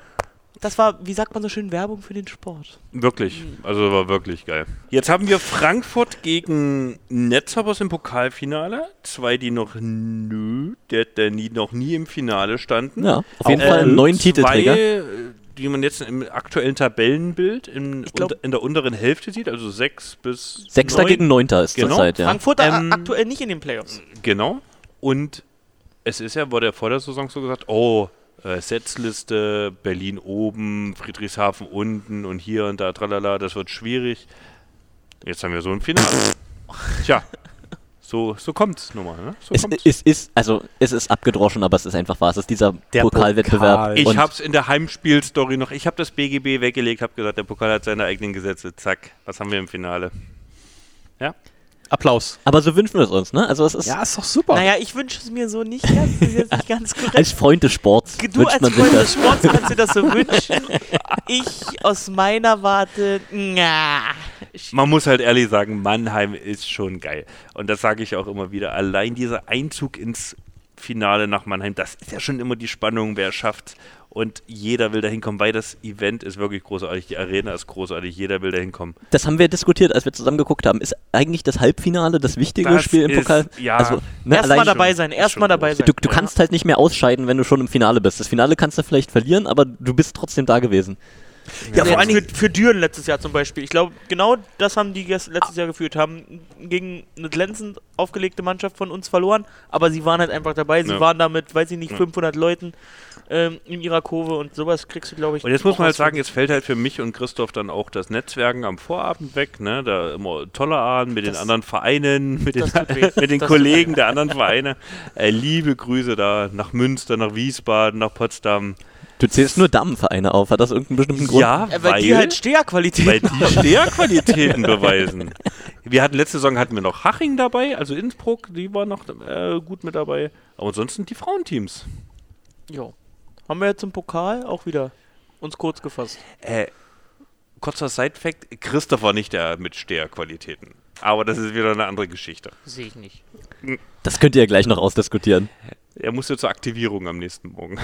das war, wie sagt man so schön, Werbung für den Sport.
Wirklich, also war wirklich geil. Jetzt haben wir Frankfurt gegen Netzhoppers im Pokalfinale. Zwei, die noch nö, der, der nie, noch nie im Finale standen.
Ja, auf jeden
Ähm,
Fall einen neuen
zwei,
Titelträger.
äh, die man jetzt im aktuellen Tabellenbild in,
glaub-
in der unteren Hälfte sieht, also sechs bis
Sechster
neun.
gegen Neunter ist
Genau.
zurzeit, ja.
Frankfurt
Ähm,
aktuell nicht in den Playoffs.
Genau. Und es ist ja, wurde ja vor der Saison so gesagt, oh, äh, Setzliste, Berlin oben, Friedrichshafen unten und hier und da, tralala, das wird schwierig. Jetzt haben wir so ein Finale. Tja, So, so kommt's nun mal. Ne? So
Es,
kommt's.
es ist, also es ist abgedroschen, aber es ist einfach wahr. Es ist dieser
Der
Pokalwettbewerb.
Pokal.
Ich hab's in der Heimspielstory noch. Ich habe das BGB weggelegt, habe gesagt, der Pokal hat seine eigenen Gesetze. Zack, was haben wir im Finale?
Applaus.
aber so wünschen wir es uns, ne? Also es ist
Ja, ist doch super.
Naja, ich wünsche es mir so nicht ganz. Das ist jetzt nicht ganz korrekt.
als Freund des Sports
Du
wünscht
als
man sich
Freund des
das.
Sports kannst dir das so wünschen. Ich aus meiner Warte, na.
Man muss halt ehrlich sagen, Mannheim ist schon geil. Und das sage ich auch immer wieder. Allein dieser Einzug ins Finale nach Mannheim, das ist ja schon immer die Spannung, wer schafft. Und jeder will da hinkommen, weil das Event ist wirklich großartig. Die Arena ist großartig, jeder will da hinkommen.
Das haben wir diskutiert, als wir zusammen geguckt haben. Ist eigentlich das Halbfinale das wichtige
Das
Spiel im
ist-
Pokal?
ja.
also, ne,
Erstmal dabei sein, erstmal dabei sein.
Du, du kannst halt nicht mehr ausscheiden, wenn du schon im Finale bist. Das Finale kannst du vielleicht verlieren, aber du bist trotzdem da gewesen.
Ja, vor allem für, für Düren letztes Jahr zum Beispiel. Ich glaube, genau das haben die letztes Jahr geführt. Haben gegen eine glänzend aufgelegte Mannschaft von uns verloren, aber sie waren halt einfach dabei. Sie
Ja.
waren damit, weiß ich nicht,
Ja.
500 Leuten ähm, in ihrer Kurve und sowas kriegst du, glaube ich.
Und jetzt muss man halt sagen, jetzt fällt halt für mich und Christoph dann auch das Netzwerken am Vorabend weg, ne? Da immer toller Abend mit den
Das-
anderen Vereinen, mit den, mit den Kollegen der anderen Vereine. Äh, liebe Grüße da nach Münster, nach Wiesbaden, nach Potsdam.
Du zählst nur Damenvereine auf. Hat das irgendeinen bestimmten Grund?
Ja,
Äh, weil, die halt Steherqualität
weil die Steherqualitäten beweisen. Wir hatten letzte Saison hatten wir noch Haching dabei, also Innsbruck, die war noch äh, gut mit dabei. Aber ansonsten die Frauenteams.
Jo. Haben wir jetzt im Pokal auch wieder uns kurz gefasst.
Äh, kurzer Side-Fact: Christoph war nicht der mit Steherqualitäten. Aber das ist wieder eine andere Geschichte.
Sehe ich nicht.
Das könnt ihr ja gleich noch ausdiskutieren.
Er musste zur Aktivierung am nächsten Morgen,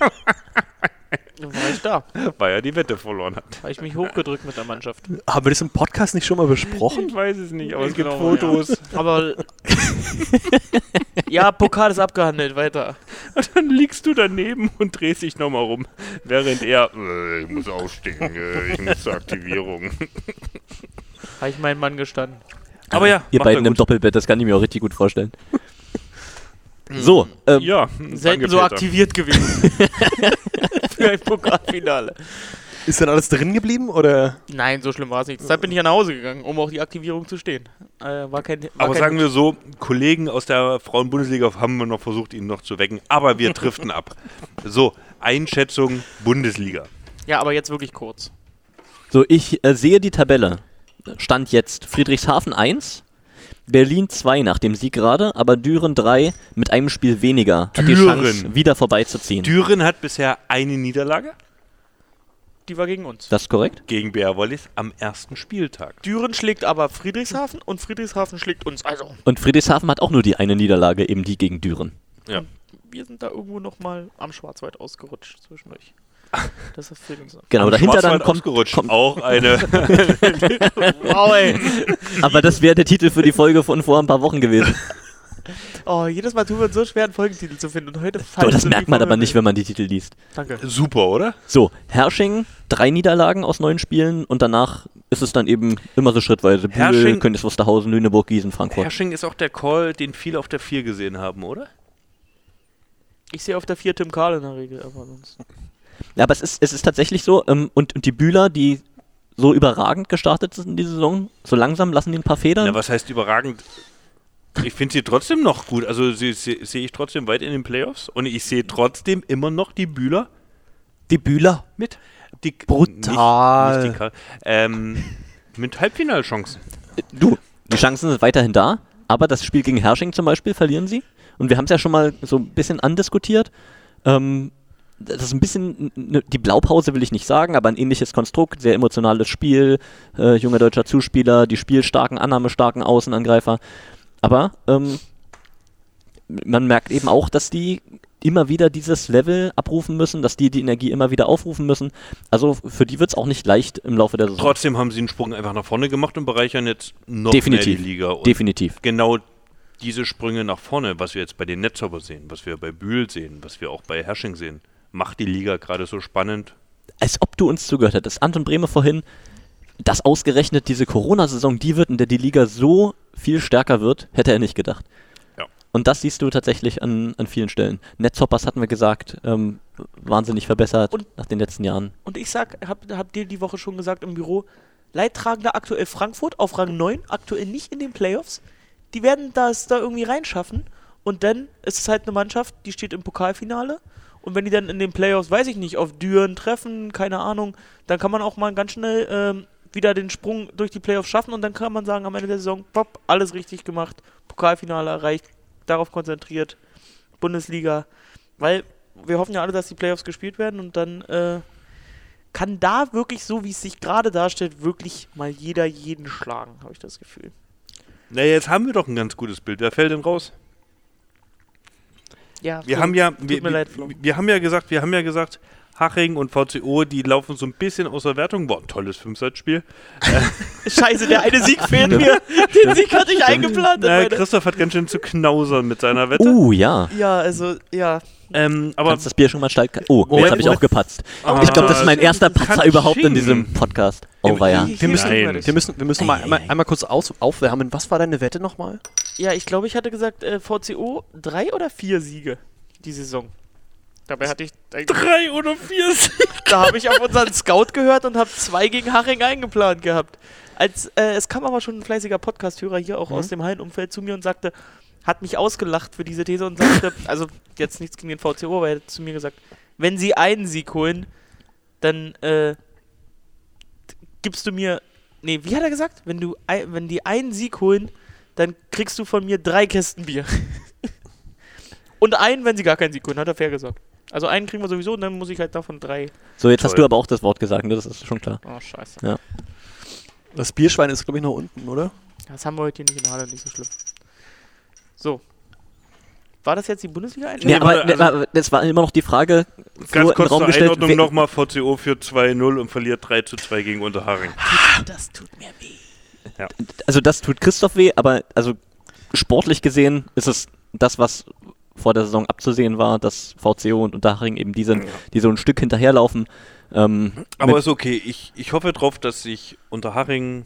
Dann war ich da.
weil er die Wette verloren hat.
Habe ich mich hochgedrückt mit der Mannschaft.
Haben wir das im Podcast nicht schon mal besprochen?
Ich weiß es nicht, aber es gibt
Genau,
Fotos.
Aber. ja, Pokal ist abgehandelt, weiter.
Und dann liegst du daneben und drehst dich nochmal rum, während er, äh, ich muss aufstehen, äh, ich muss zur Aktivierung.
Habe ich meinen Mann gestanden.
Aber ja,
Ihr beiden im. Doppelbett, das kann ich mir auch richtig gut vorstellen. So, ähm,
Ja,
Selten
danke,
so
Peter.
aktiviert gewesen. Für ein Pokalfinale.
Ist denn alles drin geblieben oder?
Nein, so schlimm war es nicht. Deshalb bin ich ja nach Hause gegangen, um auch die Aktivierung zu stehen. Äh, war kein. War
Aber
kein
sagen wir so, Kollegen aus der Frauen-Bundesliga haben wir noch versucht, ihn noch zu wecken, aber wir driften ab. So, Einschätzung Bundesliga.
Ja, aber jetzt wirklich kurz.
so ich äh, sehe die Tabelle. Stand jetzt Friedrichshafen 1, Berlin 2 nach dem Sieg gerade, aber Düren 3 mit einem Spiel weniger hat die
Düren.
Chance, wieder vorbeizuziehen.
Düren hat bisher eine Niederlage
Die war gegen uns.
das ist korrekt?
gegen BR Wallis am ersten Spieltag.
Düren schlägt aber Friedrichshafen und Friedrichshafen schlägt uns. Also,
Und Friedrichshafen hat auch nur die eine Niederlage, eben die gegen Düren.
wir sind da irgendwo nochmal am Schwarzwald ausgerutscht zwischendurch. Das ist uns noch.
Genau, dahinter dann kommt, kommt
Auch eine.
Wow, ey.
aber das wäre der Titel für die Folge von vor ein paar Wochen gewesen.
Oh, jedes Mal tun wir uns so schwer, einen Folgentitel zu finden. Und heute
So, das merkt man aber nicht, wenn man die Titel liest.
Danke.
Super, oder?
So, Hersching, drei Niederlagen aus neun Spielen und danach ist es dann eben immer so schrittweise. Bühl, Königs Wusterhausen, Lüneburg, Gießen, Frankfurt.
Hersching ist auch der Call, den viele auf der 4 gesehen haben, oder?
Ich sehe auf der 4 Tim Karl in der Regel, aber sonst.
Ja, aber es ist, es ist tatsächlich so, ähm, und, und die Bühler, die so überragend gestartet sind in die Saison, so langsam lassen die ein paar Federn.
Na, was heißt überragend? Ich finde sie trotzdem noch gut. Also sie sie- sehe ich trotzdem weit in den Playoffs. Und ich sehe trotzdem immer noch die Bühler
Die Bühler.
mit. Die,
Brutal.
Nicht, nicht die ähm, mit Halbfinalchancen.
Du, die Chancen sind weiterhin da, aber das Spiel gegen Hersching zum Beispiel verlieren sie. Und wir haben es ja schon mal so ein bisschen andiskutiert. Ähm, das ist ein bisschen, ne, die Blaupause will ich nicht sagen, aber ein ähnliches Konstrukt, sehr emotionales Spiel, äh, junger deutscher Zuspieler, die spielstarken, annahmestarken Außenangreifer. Aber ähm, man merkt eben auch, dass die immer wieder dieses Level abrufen müssen, dass die die Energie immer wieder aufrufen müssen. Also für die wird es auch nicht leicht im Laufe der Saison.
Trotzdem haben sie einen Sprung einfach nach vorne gemacht und bereichern jetzt noch
Definitiv.
mehr die Liga. Und
Definitiv.
genau diese Sprünge nach vorne, was wir jetzt bei den Netzhopper sehen, was wir bei Bühl sehen, was wir auch bei Hersching sehen, macht die Liga gerade so spannend.
als ob du uns zugehört hättest. Anton Bremer vorhin, dass ausgerechnet diese Corona-Saison die wird, in der die Liga so viel stärker wird, hätte er nicht gedacht.
Ja.
Und das siehst du tatsächlich an, an vielen Stellen. Netzhoppers hatten wir gesagt, ähm, wahnsinnig verbessert
Und-
nach den letzten Jahren.
Und ich sag, hab, hab dir die Woche schon gesagt im Büro, Leidtragender aktuell Frankfurt auf Rang 9, aktuell nicht in den Playoffs. die werden das da irgendwie reinschaffen. Und dann ist es halt eine Mannschaft, die steht im Pokalfinale. Und wenn die dann in den Playoffs, weiß ich nicht, auf Düren treffen, keine Ahnung, dann kann man auch mal ganz schnell ähm, wieder den Sprung durch die Playoffs schaffen und dann kann man sagen, am Ende der Saison, pop, alles richtig gemacht, Pokalfinale erreicht, darauf konzentriert, Bundesliga. Weil wir hoffen ja alle, dass die Playoffs gespielt werden und dann äh, kann da wirklich, so wie es sich gerade darstellt, wirklich mal jeder jeden schlagen, habe ich das Gefühl.
Na, jetzt haben wir doch ein ganz gutes Bild. Wer fällt denn raus?
Ja,
Wir
Flo,
haben ja,
tut
wir, wir, wir haben ja gesagt, wir haben ja gesagt, Haching und VCO, die laufen so ein bisschen aus der Wertung. War ein tolles Fünfsatzspiel.
Scheiße, der eine Sieg fehlt mir. Den Sieg hatte ich eingeplant. in
Na,
meine-
Christoph hat ganz schön zu knausern mit seiner Wette.
Uh, ja.
ja, also, ja.
Ähm, aber
Kannst das Bier schon mal steigt. Oh,
Moment,
jetzt habe ich auch gepatzt.
Ah,
ich glaube, das ist mein erster
Katsching.
Patzer überhaupt in diesem Podcast. Oh, war ja.
Wir müssen, wir müssen, wir müssen mal einmal, einmal kurz aus, aufwärmen. Was war deine Wette nochmal?
Ja, ich glaube, ich hatte gesagt, äh, VCO drei oder vier Siege die Saison. Dabei hatte ich.
drei oder vier
Da habe ich auf unseren Scout gehört und habe zwei gegen Haching eingeplant gehabt. Als, äh, es kam aber schon ein fleißiger Podcast-Hörer hier auch aus dem Hallenumfeld zu mir und sagte, hat mich ausgelacht für diese These und sagte, also jetzt nichts gegen den VCO, aber er hat zu mir gesagt, wenn sie einen Sieg holen, dann äh, gibst du mir, nee, wie hat er gesagt? Wenn du, wenn die einen Sieg holen, dann kriegst du von mir drei Kästen Bier. und einen, wenn sie gar keinen Sieg holen, hat er fair gesagt. Also einen kriegen wir sowieso und dann muss ich halt davon drei.
So, jetzt hast
Toll.
du aber auch das Wort gesagt, ne? das ist schon klar.
Oh, scheiße.
Das Bierschwein ist, glaube ich, noch unten, oder?
Das haben wir heute hier nicht in der Halle, nicht so schlimm. So. War das jetzt die Bundesliga-Einstellung?
Nee, aber
also-
aber das war immer noch die Frage,
Ganz kurz
Raum
zur
gestellt,
Einordnung nochmal. VCO für 2-0 und verliert 3 zu 2 gegen Unterhaching.
das tut mir weh.
also das tut Christoph weh, aber also sportlich gesehen ist es das, was vor der Saison abzusehen war, dass VCO und Unterhaching eben die sind, die so ein Stück hinterherlaufen. Ähm,
Aber ist okay. Ich, ich hoffe drauf, dass sich Unterhaching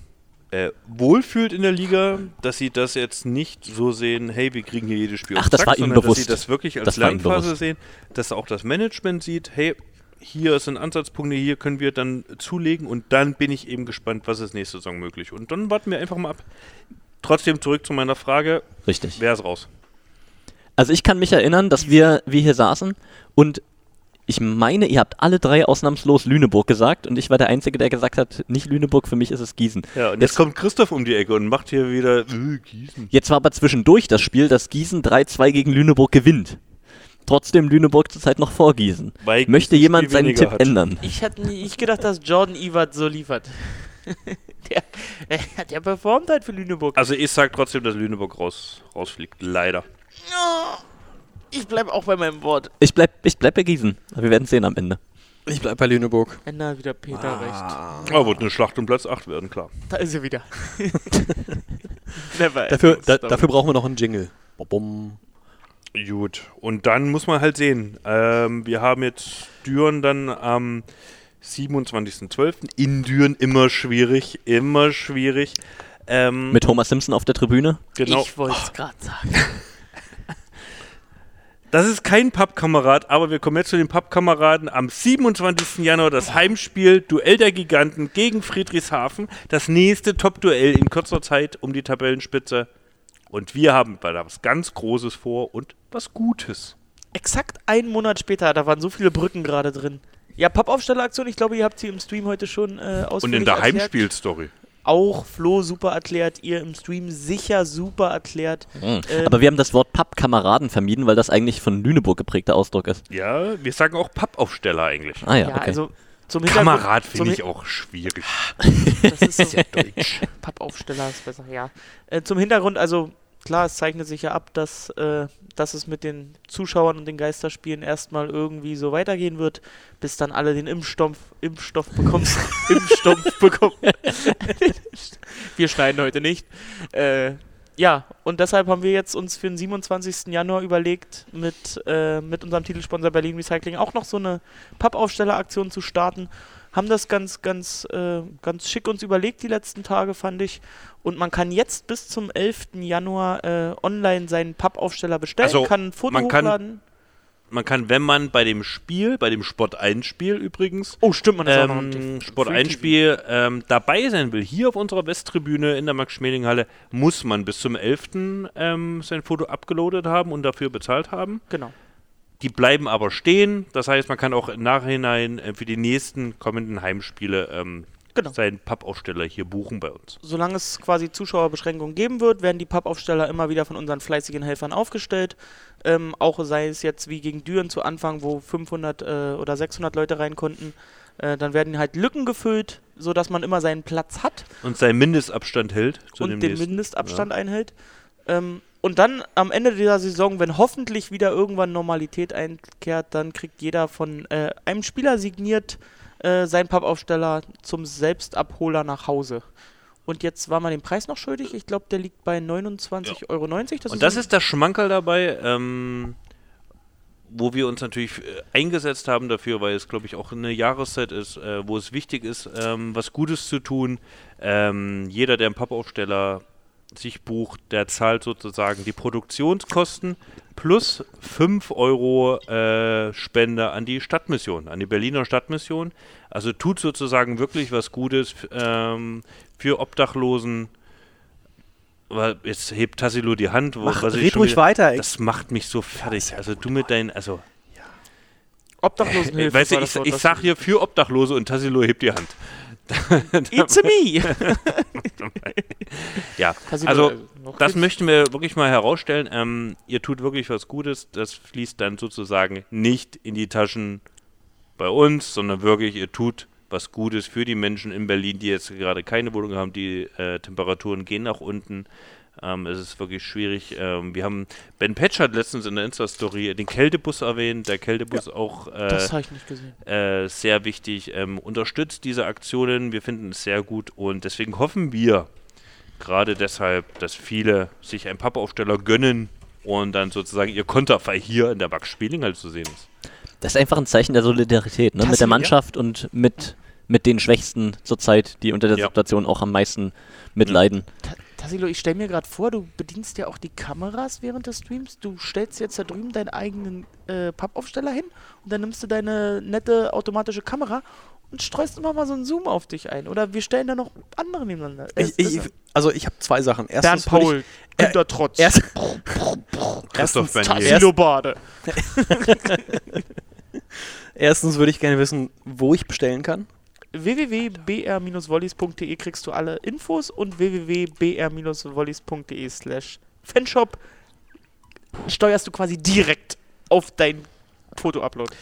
äh, wohlfühlt in der Liga, dass sie das jetzt nicht so sehen, hey, wir kriegen hier jedes Spiel
Ach, das
Sack,
war ihnen
sondern dass
bewusst.
sie das wirklich als
Das
Lernphase
bewusst.
sehen, dass auch das Management sieht, hey, hier sind Ansatzpunkte, hier können wir dann zulegen und dann bin ich eben gespannt, was ist nächste Saison möglich. Und dann warten wir einfach mal ab. Trotzdem zurück zu meiner Frage,
richtig.
wer ist raus?
Also ich kann mich erinnern, dass wir, wir hier saßen und ich meine, ihr habt alle drei ausnahmslos Lüneburg gesagt und ich war der Einzige, der gesagt hat, nicht Lüneburg, für mich ist es Gießen.
Ja, und
Jetzt-
jetzt kommt Christoph um die Ecke und macht hier wieder äh, Gießen.
Jetzt war aber zwischendurch das Spiel, dass Gießen 3-2 gegen Lüneburg gewinnt. Trotzdem Lüneburg zurzeit noch vor Gießen.
Weil
Möchte
Gießen
jemand
Spiel
seinen Tipp
hat.
ändern?
Ich hatte nicht gedacht, dass Jordan Evert so liefert. der, der hat ja performt halt für Lüneburg.
Also ich sag trotzdem, dass Lüneburg raus, rausfliegt. Leider.
Ich bleibe auch bei meinem Wort.
Ich bleib, ich bleib bei Gießen. Wir werden sehen am Ende.
Ich bleib bei Lüneburg.
Wenn da wieder Peter recht.
Aber wird eine Schlacht um Platz 8 werden, klar.
Da ist er wieder. Never
Dafür, da, dafür brauchen wir noch einen Jingle. Bum.
Gut. Und dann muss man halt sehen. Ähm, wir haben jetzt Düren dann am 27.12. In Düren immer schwierig. Immer schwierig. Ähm,
Mit Homer Simpson auf der Tribüne.
genau.
Ich wollte es gerade sagen.
Das ist kein Pappkamerad, aber wir kommen jetzt zu den Pappkameraden. Am 27. Januar das Heimspiel Duell der Giganten gegen Friedrichshafen. Das nächste Top-Duell in kurzer Zeit um die Tabellenspitze. Und wir haben da was ganz Großes vor und was Gutes.
Exakt einen Monat später, da waren so viele Brücken gerade drin. Ja, Pappaufstelleraktion, ich glaube, ihr habt sie im Stream heute schon äh, ausführlich
Und in der
erklärt.
Heimspielstory.
Auch Flo super erklärt, ihr im Stream sicher super erklärt. Ähm,
Aber wir haben das Wort Pappkameraden vermieden, weil das eigentlich von Lüneburg geprägter Ausdruck ist.
Ja, wir sagen auch Pappaufsteller eigentlich.
Ah ja,
ja,
okay.
also zum Hintergrund.
Kamerad finde ich auch schwierig.
Das ist so Deutsch. Pappaufsteller ist besser, ja. Äh, zum Hintergrund, also klar, es zeichnet sich ja ab, dass, äh, dass es mit den Zuschauern und den Geisterspielen erstmal irgendwie so weitergehen wird, bis dann alle den Impfstoff, Impfstoff bekommen. Impfstoff bekommen. wir schneiden heute nicht. Äh, ja, und deshalb haben wir jetzt uns für den 27. Januar überlegt, mit, äh, mit unserem Titelsponsor Berlin Recycling auch noch so eine Pappaufstelleraktion zu starten. Haben das ganz, ganz, äh, ganz schick uns überlegt die letzten Tage, fand ich. Und man kann jetzt bis zum 11. Januar äh, online seinen Pappaufsteller bestellen,
Also,
kann ein Foto
man kann-
hochladen.
Man kann, wenn man bei dem Spiel, bei dem Sport 1 Spiel übrigens,
Oh, stimmt, man ist auch noch
ähm,
im
Sport
Free
1
TV.
Spiel ähm, dabei sein will, hier auf unserer Westtribüne in der Max-Schmeling-Halle, muss man bis zum 11. Ähm, sein Foto abgeloadet haben und dafür bezahlt haben.
Genau.
Die bleiben aber stehen. Das heißt, man kann auch im Nachhinein äh, für die nächsten kommenden Heimspiele ähm,
Genau.
seinen Pappaufsteller hier buchen bei uns.
Solange es quasi Zuschauerbeschränkungen geben wird, werden die Pappaufsteller immer wieder von unseren fleißigen Helfern aufgestellt. Ähm, auch sei es jetzt wie gegen Düren zu Anfang, wo 500 äh, oder 600 Leute rein konnten. Äh, dann werden halt Lücken gefüllt, sodass man immer seinen Platz hat
Und seinen Mindestabstand hält zu
und
dem
den
nächsten.
Mindestabstand einhält. Ähm, und dann am Ende dieser Saison, wenn hoffentlich wieder irgendwann Normalität einkehrt, dann kriegt jeder von äh, einem Spieler signiert äh, seinen Pappaufsteller zum Selbstabholer nach Hause. Und jetzt war man den Preis noch schuldig. Ich glaube, der liegt bei 29,90 Euro. Das
Und das ist der Schmankerl dabei, ähm, wo wir uns natürlich äh, eingesetzt haben dafür, weil es, glaube ich, auch eine Jahreszeit ist, äh, wo es wichtig ist, ähm, was Gutes zu tun. Ähm, jeder, der einen Pappaufsteller sich bucht, der zahlt sozusagen die Produktionskosten plus 5 Euro äh, Spende an die Stadtmission, an die Berliner Stadtmission. Also tut sozusagen wirklich was Gutes ähm, für Obdachlosen. Jetzt hebt Tassilo die Hand. Wo,
Mach,
was
red ruhig
wieder-
weiter.
Das macht mich so fertig. Also du mit deinen, also
Obdachlosenhilfe.
weißt du, ich, ich sag hier für Obdachlose und Tassilo hebt die Hand.
It's a me!
Ja, also das möchten wir wirklich mal herausstellen. Ähm, ihr tut wirklich was Gutes. Das fließt dann sozusagen nicht in die Taschen bei uns, sondern wirklich, ihr tut was Gutes für die Menschen in Berlin, die jetzt gerade keine Wohnung haben. Die äh, Temperaturen gehen nach unten. Ähm, es ist wirklich schwierig. Ähm, wir haben, Ben Patch hat letztens in der Insta-Story den Kältebus erwähnt. Der Kältebus auch äh,
Das habe ich nicht gesehen.
äh, sehr wichtig. Ähm, unterstützt diese Aktionen. Wir finden es sehr gut und deswegen hoffen wir gerade deshalb, dass viele sich einen Pappaufsteller gönnen und dann sozusagen ihr Konterfei hier in der Max Spieling halt zu sehen ist.
Das ist einfach ein Zeichen der Solidarität, ne? mit der
ja.
Mannschaft und mit, mit den Schwächsten zurzeit, die unter der
Ja.
Situation auch am meisten mitleiden.
Ta- Tassilo, ich stelle mir gerade vor, du bedienst ja auch die Kameras während des Streams. Du stellst jetzt da drüben deinen eigenen äh, Pappaufsteller hin und dann nimmst du deine nette automatische Kamera und streust immer mal so einen Zoom auf dich ein. Oder wir stellen da noch andere nebeneinander.
ich, ich, also ich habe zwei Sachen.
Bernd
Erstens würde
Paul,
äh,
Günter Trotz,
ich, erst,
Christoph
erstens.
Tassilo Bade.
erstens würde ich gerne wissen, wo ich bestellen kann.
www.br-volleys.de kriegst du alle Infos und www.br-volleys.de slash Fanshop steuerst du quasi direkt auf dein Foto-Upload.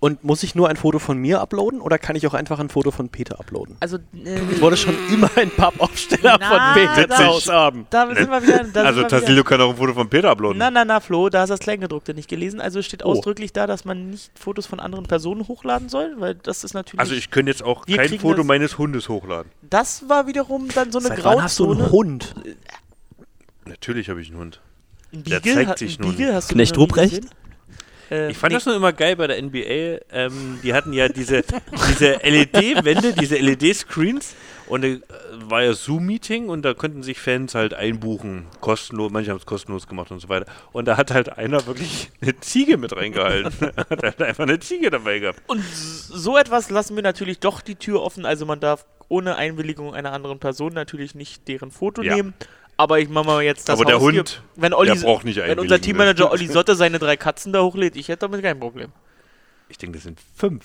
Und muss ich nur ein Foto von mir uploaden oder kann ich auch einfach ein Foto von Peter uploaden?
Also, äh,
Ich wollte schon immer einen Pappaufsteller
Na,
von Peter
da-
zu Hause haben.
da sind wir wieder. Da
Also. Tassilo kann auch ein Foto von Peter uploaden.
Na, na, na, Flo, da hast du das Kleingedruckte nicht gelesen. Also steht
Oh.
ausdrücklich da, dass man nicht Fotos von anderen Personen hochladen soll, weil das ist natürlich.
Also ich könnte jetzt auch kein Foto
das-
meines Hundes hochladen.
das war wiederum dann so eine
Seit wann hast du einen
Grauzone.
Hund?
Natürlich habe ich einen Hund.
Ein
Der
Beagle,
zeigt
hat-
sich
ein
nun.
Beagle hast du
Knecht Ruprecht?
gesehen? Äh,
Ich fand
nee,
das nur immer geil bei der NBA. Ähm, die hatten ja diese, diese LED-Wände, diese LED-Screens. Und äh, war ja Zoom-Meeting und da konnten sich Fans halt einbuchen. Kostenlos, manche haben es kostenlos gemacht und so weiter. Und da hat halt einer wirklich eine Ziege mit reingehalten. hat halt einfach eine Ziege dabei gehabt.
Und so etwas lassen wir natürlich doch die Tür offen. Also man darf ohne Einwilligung einer anderen Person natürlich nicht deren Foto
Ja.
nehmen. Aber ich mache mal jetzt das
Aber der
Haus hier-
Hund,
wenn Olli,
der braucht nicht
wenn unser. Teammanager Olli Sotte seine drei Katzen da hochlädt, ich hätte damit kein Problem.
Ich denke, das sind fünf.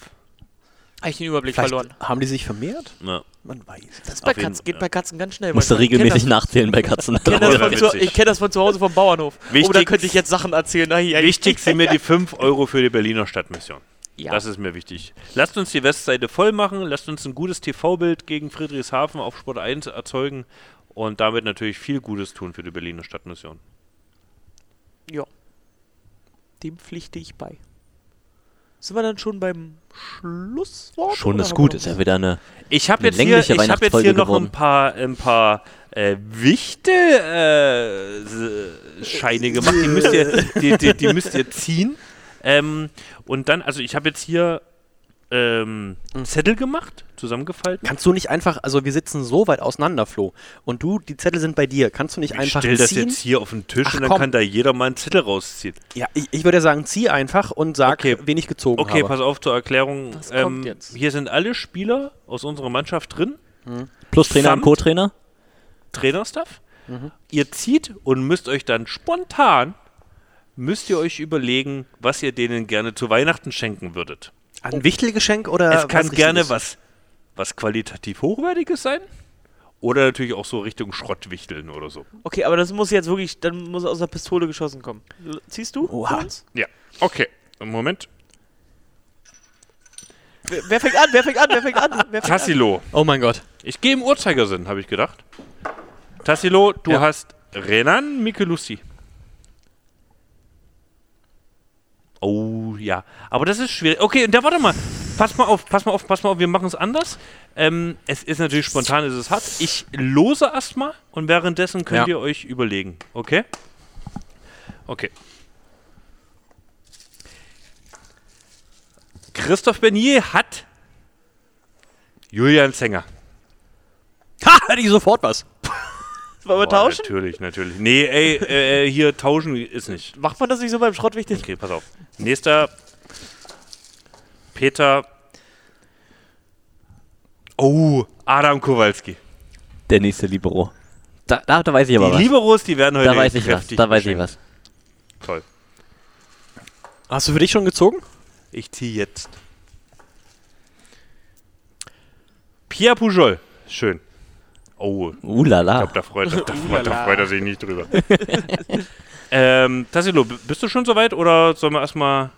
Habe ich den Überblick
Vielleicht
verloren.
haben die sich vermehrt?
Ja.
Man weiß.
Das bei
Auf jeden-
Katzen, geht
ja.
bei Katzen ganz schnell.
Musst du
weil ich kenn
regelmäßig
das-
nachzählen bei Katzen.
Ich kenne das, zu- ich kenn das von zu Hause vom Bauernhof. oh, da
Wichtig-
könnte ich jetzt Sachen erzählen. Ai, ai.
Wichtig sind mir die 5 Euro für die Berliner Stadtmission.
Ja.
Das ist mir wichtig. Lasst uns die Westseite voll machen, lasst uns ein gutes TV-Bild gegen Friedrichshafen auf Sport 1 erzeugen und damit natürlich viel Gutes tun für die Berliner Stadtmission.
Dem pflichte ich bei. Sind wir dann schon beim Schlusswort?
Schon ist gut,
wir
ist ja wieder eine.
Ich habe jetzt, hier, ich hab jetzt hier noch
geworden.
ein paar, ein paar äh, Wichte äh, Scheine gemacht. Die müsst ihr, die, die, die müsst ihr ziehen. Ähm, und dann, also ich habe jetzt hier ähm, Zettel gemacht, zusammengefaltet.
Kannst du nicht einfach, also wir sitzen so weit auseinander, Flo, und du, die Zettel sind bei dir. Kannst du nicht
Ich
einfach
stell das
ziehen?
jetzt hier auf den Tisch
Ach,
und dann
komm.
kann da jeder mal einen Zettel rausziehen.
Ja, ich, ich würde sagen, zieh einfach und sag,
Okay.
wen ich gezogen
Okay,
habe.
pass auf zur Erklärung.
Was kommt jetzt?
Hier sind alle Spieler aus unserer Mannschaft drin.
Plus Trainer und Co-Trainer.
Trainerstaff.
Mhm.
Ihr zieht und müsst euch dann spontan, müsst ihr euch überlegen, was ihr denen gerne zu Weihnachten schenken würdet.
Ein Wichtelgeschenk oder
es kann
was
gerne was, was qualitativ Hochwertiges sein. Oder natürlich auch so Richtung Schrottwichteln oder so.
Okay, aber das muss jetzt wirklich, dann muss aus der Pistole geschossen kommen. Ziehst du?
Oha.
Ja, okay. Moment.
Wer, wer fängt an? Wer fängt an? Wer fängt an? Wer fängt an?
Tassilo.
Oh mein Gott.
Ich gehe im Uhrzeigersinn, habe ich gedacht. Tassilo, du
Ja.
hast Renan Mikelussi. Oh ja, aber das ist schwierig. Okay, und da warte mal. Pass mal auf, pass mal auf, pass mal auf, wir machen es anders. Ähm, es ist natürlich spontan, es ist hart. Ich lose erstmal und währenddessen könnt
Ja.
ihr euch überlegen. Okay? Okay. Christoph Bernier hat Julian Zenger.
Ha, hätte ich sofort was.
Wollen wir tauschen?
Natürlich, natürlich. Nee, ey, äh, äh, hier tauschen ist nicht.
Macht man das nicht so beim Schrottwichteln?
Okay, pass auf. Nächster. Peter. Oh, Adam Kowalski.
Der nächste Libero. Da, da, da weiß ich
Die
aber was.
Liberos, die werden heute
Da weiß ich was.
kräftig
Da weiß ich was.
Toll.
Hast du für dich schon gezogen?
Ich ziehe jetzt. Pierre Pujol. Schön. Oh, ich
Uh la la.
glaube, da, freut, da, da, da freut er sich nicht drüber. ähm, Tassilo, bist du schon soweit oder sollen wir erstmal.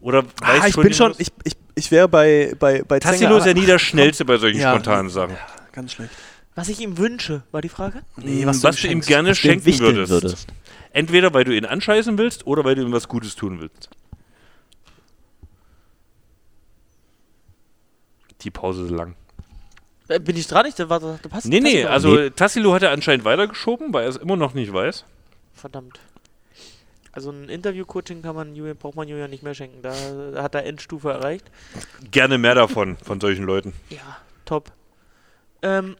Oder weißt
Ah, ich bin schon,
was?
ich, ich, ich wäre bei, bei, bei
Tassilo ist ja nie der Schnellste bei solchen
Ja.
spontanen Sachen.
Ganz schlecht.
Was ich ihm wünsche, war die Frage?
Nee,
was,
was
du
ihm
ihm
schenkst.
gerne
Was du ihm
schenken würdest.
würdest.
Entweder weil du ihn anscheißen willst oder weil du ihm was Gutes tun willst. Die Pause ist lang.
Äh, Bin ich dran? Ich, da, warte, da passt
Nee, nee, also Tassilo hat er anscheinend weitergeschoben, weil er es immer noch nicht weiß.
Verdammt. Also ein Interview-Coaching kann man Julian, braucht man Julian nicht mehr schenken. Da hat er Endstufe erreicht.
Gerne mehr davon, von solchen Leuten.
Ja, top. Ähm,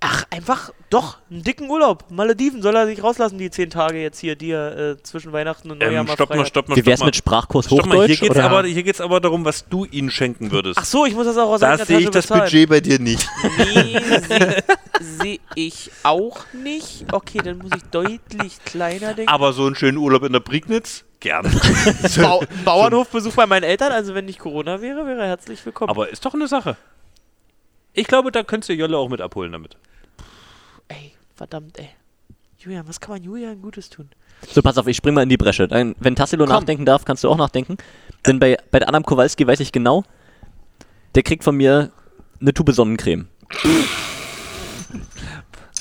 ach, einfach doch, einen dicken Urlaub. Malediven soll er sich rauslassen, die zehn Tage jetzt hier, die er äh, zwischen Weihnachten und Neujahr
Ähm,
mal
stopp mal, stopp mal,
Wie wär's mit Sprachkurs
Stopp mal, hier
Hochdeutsch?
geht's,
oder?
aber, hier geht's aber darum, was du ihnen schenken würdest.
Ach so, ich muss das auch aus
da sehe ich das
bezahlen.
Budget bei dir nicht.
Nee, sehe seh ich auch nicht. Okay, dann muss ich deutlich kleiner denken.
Aber so einen schönen Urlaub in der Prignitz? Gerne.
Bau Bauernhofbesuch bei meinen Eltern, also wenn nicht Corona wäre, wäre er herzlich willkommen.
aber ist doch eine Sache. Ich glaube, da könntest du Jolle auch mit abholen damit.
ey, verdammt, ey. Julian, was kann man Julian Gutes tun?
So, pass auf, ich spring mal in die Bresche. Dann, wenn Tassilo nachdenken darf, kannst du auch nachdenken. Denn bei, bei Adam Kowalski weiß ich genau, der kriegt von mir eine Tube Sonnencreme.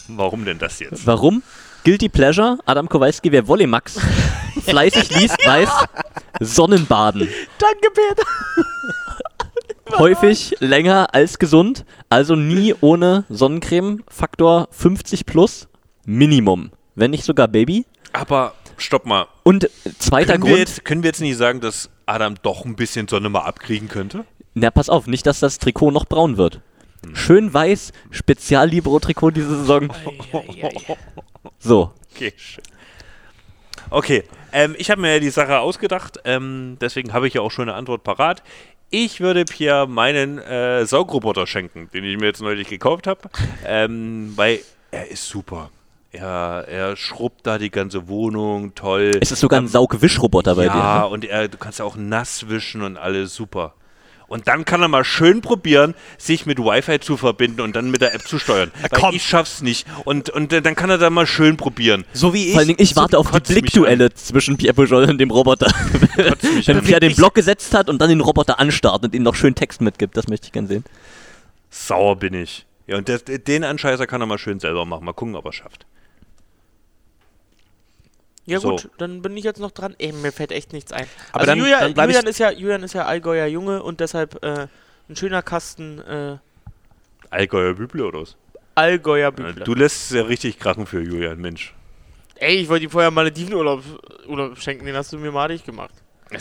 Warum denn das jetzt?
Warum? Guilty Pleasure, Adam Kowalski, wer Volleymax fleißig liest, weiß, Sonnenbaden.
Danke, Peter.
Häufig länger als gesund, also nie ohne Sonnencreme. Faktor 50 plus Minimum. Wenn nicht sogar Baby.
Aber stopp mal.
Und zweiter
Können wir,
Grund,
jetzt, können wir jetzt nicht sagen, dass Adam doch ein bisschen Sonne mal abkriegen könnte?
na pass auf, nicht, dass das Trikot noch braun wird. Schön weiß, Spezial-Libero-Trikot diese Saison. So,
Okay, schön. Okay, ähm, ich habe mir ja die Sache ausgedacht, ähm, deswegen habe ich ja auch schon eine Antwort parat. Ich würde Pierre meinen äh, Saugroboter schenken, den ich mir jetzt neulich gekauft habe, ähm, weil er ist super. Er, er schrubbt da die ganze Wohnung, toll.
es ist sogar ein Saugwischroboter bei dir.
ja,
Ne?
und er, du kannst ja auch nass wischen und alles super. Und dann kann er mal schön probieren, sich mit Wi-Fi zu verbinden und dann mit der App zu steuern. Weil
komm.
ich schaff's nicht. Und, und äh, dann kann er da mal schön probieren.
So wie ich.
Vor allen Dingen, ich warte auf die Blickduelle zwischen Pierre Pujol und dem Roboter. Wenn. Pierre den Block gesetzt hat und dann den Roboter anstarrt und ihm noch schön Text mitgibt, das möchte ich gern sehen.
Sauer bin ich. Ja, und der, den Anscheißer kann er mal schön selber machen. Mal gucken, ob er schafft.
Ja
So.
gut, dann bin ich jetzt noch dran. Ey, mir fällt echt nichts ein.
Aber
also
dann-
Julian,
dann
Julian, ist ja, Julian ist ja Allgäuer Junge und deshalb äh, ein schöner Kasten äh,
Allgäuer Büble oder was?
Allgäuer
Äh,
Büble.
Du lässt es ja richtig krachen für Julian, Mensch.
Ey, ich wollte ihm vorher Maledivenurlaub Urlaub schenken, den hast du mir madig gemacht.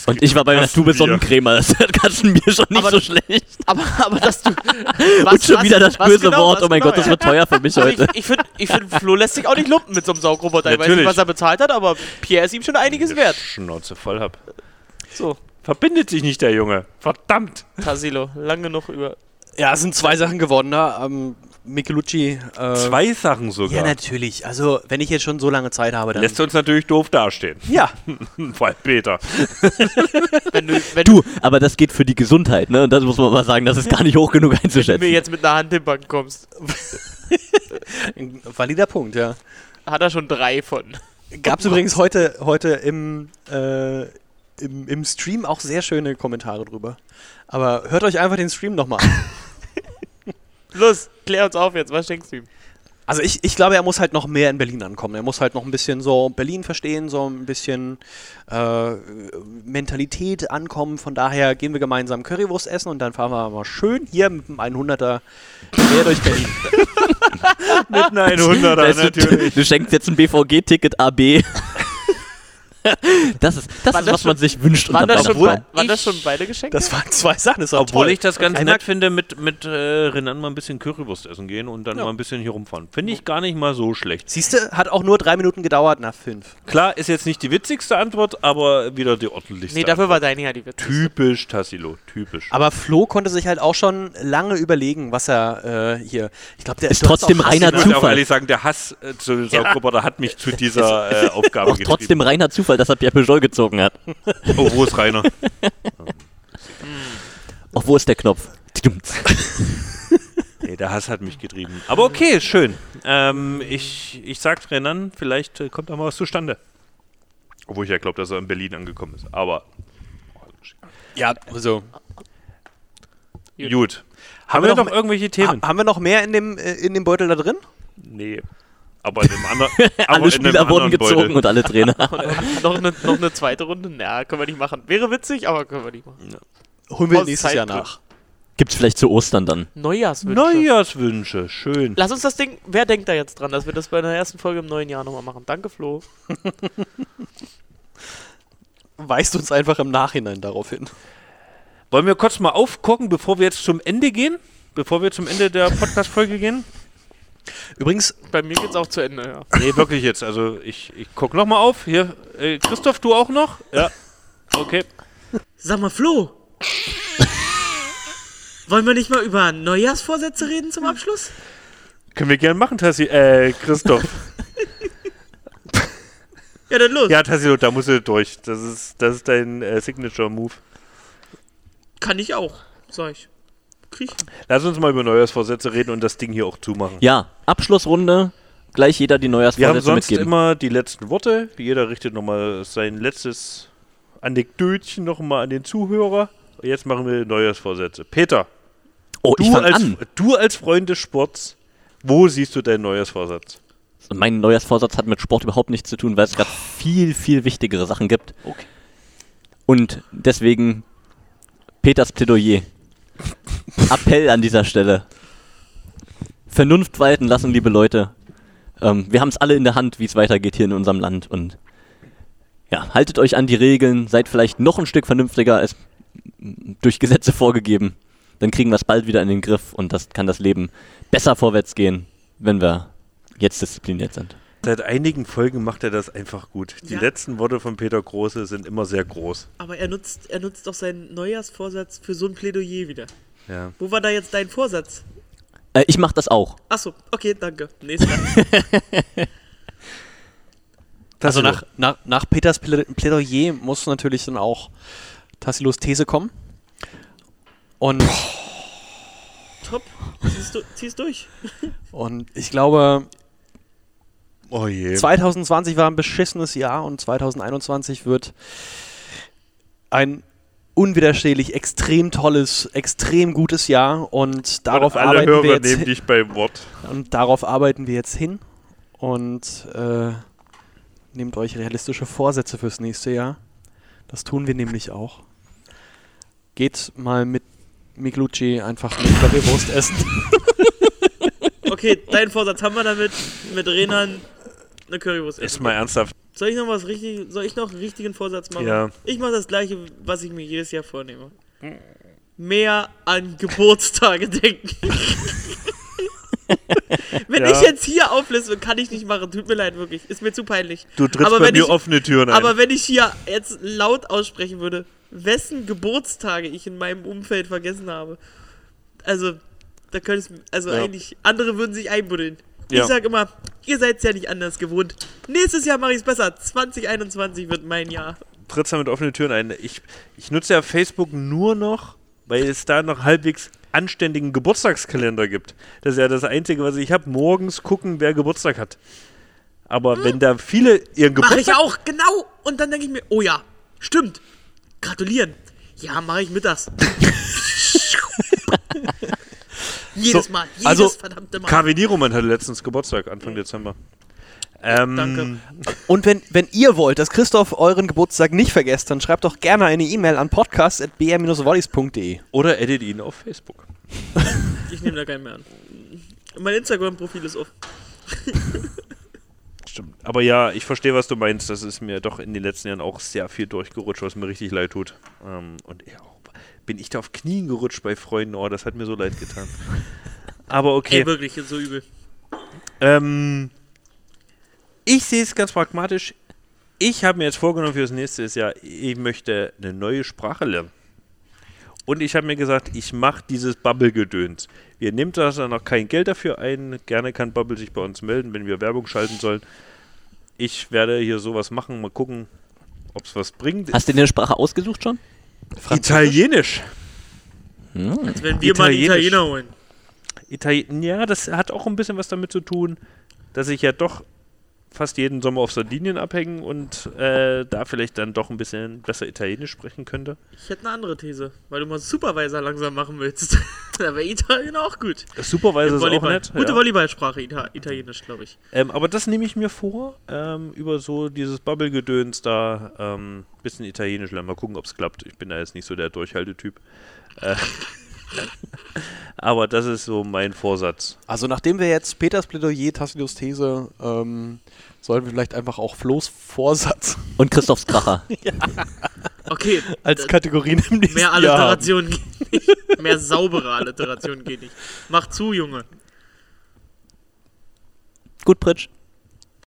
Und ich war bei einer Tube. Sonnencreme. Das kannst du mir schon nicht
Aber
so schlecht.
Aber, aber dass du.
Und schon wieder das
was
böse
genau,
Wort.
was
Oh mein
genau,
Gott, das wird teuer für mich
Also
heute.
Ich, ich finde, ich find, Flo lässt sich auch nicht lumpen mit so einem Saugroboter. Ich weiß nicht, was er bezahlt hat, aber Pierre ist ihm schon einiges wert.
Schnauze voll hab.
So,
Verbindet sich nicht der Junge. Verdammt.
Tassilo, lang genug über.
Ja, es sind zwei Sachen geworden da. Ähm, Michelucci. Äh,
Zwei Sachen sogar.
Ja, natürlich. Also, wenn ich jetzt schon so lange Zeit habe, dann.
Lässt uns natürlich doof dastehen.
ja,
Vor allem Peter.
Wenn du, wenn
Du, aber das geht für die Gesundheit, ne? Und das muss man mal sagen, das ist gar nicht hoch genug
du mir
einzuschätzen.
jetzt mit einer Hand im Backen kommst,
ein valider Punkt, ja.
hat er schon drei von.
Gab es übrigens heute, heute im, äh, im, im Stream auch sehr schöne Kommentare drüber. Aber hört euch einfach den Stream nochmal an.
Los, klär uns auf jetzt, was denkst du ihm?
Also ich, ich glaube, er muss halt noch mehr in Berlin ankommen. Er muss halt noch ein bisschen so Berlin verstehen, so ein bisschen äh, Mentalität ankommen. Von daher gehen wir gemeinsam Currywurst essen und dann fahren wir mal schön hier mit dem 100er quer durch Berlin.
Mit einer 100er
Weißt du,
natürlich.
du schenkst jetzt ein BVG-Ticket AB. das ist, das ist
das
was man
schon-
sich wünscht.
Waren das, schon, waren das schon beide Geschenke?
Das waren zwei Sachen, das war
Obwohl
toll.
ich das ganz
Okay.
nett finde, mit, mit äh, Renan mal ein bisschen Currywurst essen gehen und dann
Ja.
mal ein bisschen hier rumfahren. Finde ich gar nicht mal so schlecht.
Siehst du, hat auch nur drei Minuten gedauert, nach fünf.
Klar, ist jetzt nicht die witzigste Antwort, aber wieder die ordentlichste.
nee, dafür
Antwort.
war deine ja die Witze.
Typisch Tassilo, typisch.
Aber Flo konnte sich halt auch schon lange überlegen, was er äh, hier. Ich glaube, der
Ist trotzdem reiner
ich muss auch
Zufall.
ehrlich sagen, der Hass äh, zu dem Saugroboter hat mich zu dieser äh, Aufgabe
Auch trotzdem reiner Zufall, dass er Pierre Peugeot gezogen hat.
Oh, wo ist Rainer?
Auch wo ist der Knopf?
Nee, der Hass hat mich getrieben. Aber okay, schön. Ähm, ich, ich sag's Renan, vielleicht äh, kommt da mal was zustande. Obwohl ich ja glaube, dass er in Berlin angekommen ist. Aber
Ja, so.
gut. Haben,
wir
wir
noch
noch irgendwelche Themen?
Ha haben wir noch mehr in dem, äh, in dem Beutel da drin?
nee. Aber in einem anderen. aber
Alle Spieler wurden gezogen
Beutel.
und alle Trainer.
noch, eine, noch eine zweite Runde? Na, können wir nicht machen. Wäre witzig, aber können wir nicht machen.
Holen wir
Aus
nächstes Jahr
Zeitgründen.
nach.
Gibt's vielleicht zu Ostern dann.
Neujahrswünsche.
Neujahrswünsche, schön.
Lass uns das Ding, wer denkt da jetzt dran, dass wir das bei der ersten Folge im neuen Jahr nochmal machen? Danke, Flo.
Weist uns einfach im Nachhinein darauf hin.
Wollen wir kurz mal aufgucken, bevor wir jetzt zum Ende gehen? Bevor wir zum Ende der Podcast-Folge gehen?
Übrigens,
Bei mir geht's auch zu Ende, ja.
Nee, wirklich jetzt. Also ich, ich guck noch mal auf. Hier, äh, Christoph, du auch noch? Ja. Okay.
Sag mal, Flo. Wollen wir nicht mal über Neujahrsvorsätze reden zum Abschluss?
Können wir gerne machen, Tassi. Äh, Christoph.
Ja, dann los.
ja, Tassilo, da musst du durch. Das ist, das ist dein äh, Signature-Move.
Kann ich auch, sag ich. Krieg. ich.
Lass uns mal über Neujahrsvorsätze reden und das Ding hier auch zumachen.
Ja, Abschlussrunde. Gleich jeder die
Wir haben
Neujahrsvorsätze
sonst
mitgeben.
immer die letzten Worte. Jeder richtet nochmal sein letztes Anekdötchen nochmal an den Zuhörer. Jetzt machen wir Neujahrsvorsätze. Peter,
oh, ich
du
fang
als,
an.
du als Freund des Sports, wo siehst du deinen Neujahrsvorsatz?
Mein Neujahrsvorsatz hat mit Sport überhaupt nichts zu tun, weil es gerade viel, viel wichtigere Sachen gibt.
Okay.
Und deswegen Peters Plädoyer. Appell an dieser Stelle. Vernunft walten lassen, liebe Leute. Ähm, wir haben es alle in der Hand, wie es weitergeht hier in unserem Land. Und ja, haltet euch an die Regeln, seid vielleicht noch ein Stück vernünftiger als durch Gesetze vorgegeben. Dann kriegen wir es bald wieder in den Griff und das kann das Leben besser vorwärts gehen, wenn wir jetzt diszipliniert sind.
Seit einigen Folgen macht er das einfach gut. Die
Ja.
letzten Worte von Peter Große sind immer sehr groß.
Aber er nutzt, er nutzt doch seinen Neujahrsvorsatz für so ein Plädoyer wieder.
Ja.
Wo war da jetzt dein Vorsatz?
Äh, ich mache das auch.
Achso, okay, danke. Nächster.
also nach, nach, nach Peters Plä- Plädoyer muss natürlich dann auch Tassilos These kommen. Und,
Top. Ziehst, du, ziehst durch.
und ich glaube,
Oh je.
2020 war ein beschissenes Jahr und 2021 wird ein unwiderstehlich extrem tolles, extrem gutes Jahr und darauf
alle
arbeiten
Hörer
wir jetzt
nehmen
hin,
dich beim Wort.
und darauf arbeiten wir jetzt hin und äh, nehmt euch realistische Vorsätze fürs nächste Jahr. Das tun wir nämlich auch. Geht mal mit Miglucci einfach mit Currywurst essen.
Okay, deinen Vorsatz haben wir damit. Mit Renan eine Currywurst
Ist
essen.
mal ernsthaft.
Soll ich noch was richtig, soll ich noch einen richtigen Vorsatz machen?
Ja.
Ich mache das gleiche, was ich mir jedes Jahr vornehme. Mehr an Geburtstage denken. wenn
Ja.
ich jetzt hier aufliste, kann ich nicht machen. Tut mir leid, wirklich. Ist mir zu peinlich.
Du trittst
Aber
bei mir
ich-
offene Türen ein.
Aber wenn ich hier jetzt laut aussprechen würde, wessen Geburtstage ich in meinem Umfeld vergessen habe, also, da könnte es, also
Ja.
eigentlich, andere würden sich einbuddeln.
Ja.
Ich sag immer, ihr seid ja nicht anders gewohnt. Nächstes Jahr mache ich es besser. 2021 wird mein Jahr.
trittst da mit offenen Türen ein. Ich, ich nutze ja Facebook nur noch, weil es da noch halbwegs anständigen Geburtstagskalender gibt. Das ist ja das Einzige, was ich habe. Morgens gucken, wer Geburtstag hat. Aber wenn da viele ihren
Mache ich
Geburtstag...
auch, genau. Und dann denke ich mir, oh ja, stimmt. Gratulieren. Ja, mache ich mittags. jedes
So,
Mal, jedes
also,
verdammte Mal.
KW Nieroman hatte letztens Geburtstag, Anfang Dezember. Ähm,
Danke.
Und wenn, wenn ihr wollt, dass Christoph euren Geburtstag nicht vergesst, dann schreibt doch gerne eine E-Mail an podcast.br-volleys.de.
Oder edit ihn auf Facebook.
Ich nehme da keinen mehr an. Mein Instagram-Profil ist offen.
Stimmt. Aber ja, ich verstehe, was du meinst. Das ist mir doch in den letzten Jahren auch sehr viel durchgerutscht, was mir richtig leid tut. Ähm, und ja, bin ich da auf Knien gerutscht bei Freunden. Oh, das hat mir so leid getan. Aber okay.
Ey, wirklich, ist so übel.
Ähm, ich sehe es ganz pragmatisch. Ich habe mir jetzt vorgenommen für das nächste Jahr, ich möchte eine neue Sprache lernen. Und ich habe mir gesagt, ich mache dieses Bubble-Gedöns. Wir nehmen das dann noch kein Geld dafür ein. Gerne kann Bubble sich bei uns melden, wenn wir Werbung schalten sollen. Ich werde hier sowas machen, mal gucken, ob es was bringt.
Hast du dir eine Sprache ausgesucht schon?
Italienisch.
Als wenn wir mal. Italiener holen.
Italien, ja, das hat auch ein bisschen was damit zu tun, dass ich ja doch fast jeden Sommer auf Sardinien abhängen und äh, da vielleicht dann doch ein bisschen besser Italienisch sprechen könnte.
Ich hätte eine andere These, weil du mal Supervisor langsam machen willst. da wäre Italien auch gut.
Supervisor ist auch nett.
Gute
ja.
Volleyballsprache, Ita Italienisch, glaube ich.
ähm, aber das nehme ich mir vor, ähm, über so dieses Bubble-Gedöns da ähm, bisschen Italienisch lernen. Mal gucken, ob es klappt. Ich bin da jetzt nicht so der Durchhaltetyp. Äh, aber das ist so mein Vorsatz.
Also nachdem wir jetzt Peters Plädoyer, Tassilos These, ähm, sollten wir vielleicht einfach auch Flo's Vorsatz
Und Christophs Kracher.
Okay,
als
äh,
Kategorie im nächsten
mehr
Jahr.
Alliteration geht nicht. Mehr saubere Alliteration geht nicht. Mach zu, Junge.
Gut, Pritsch.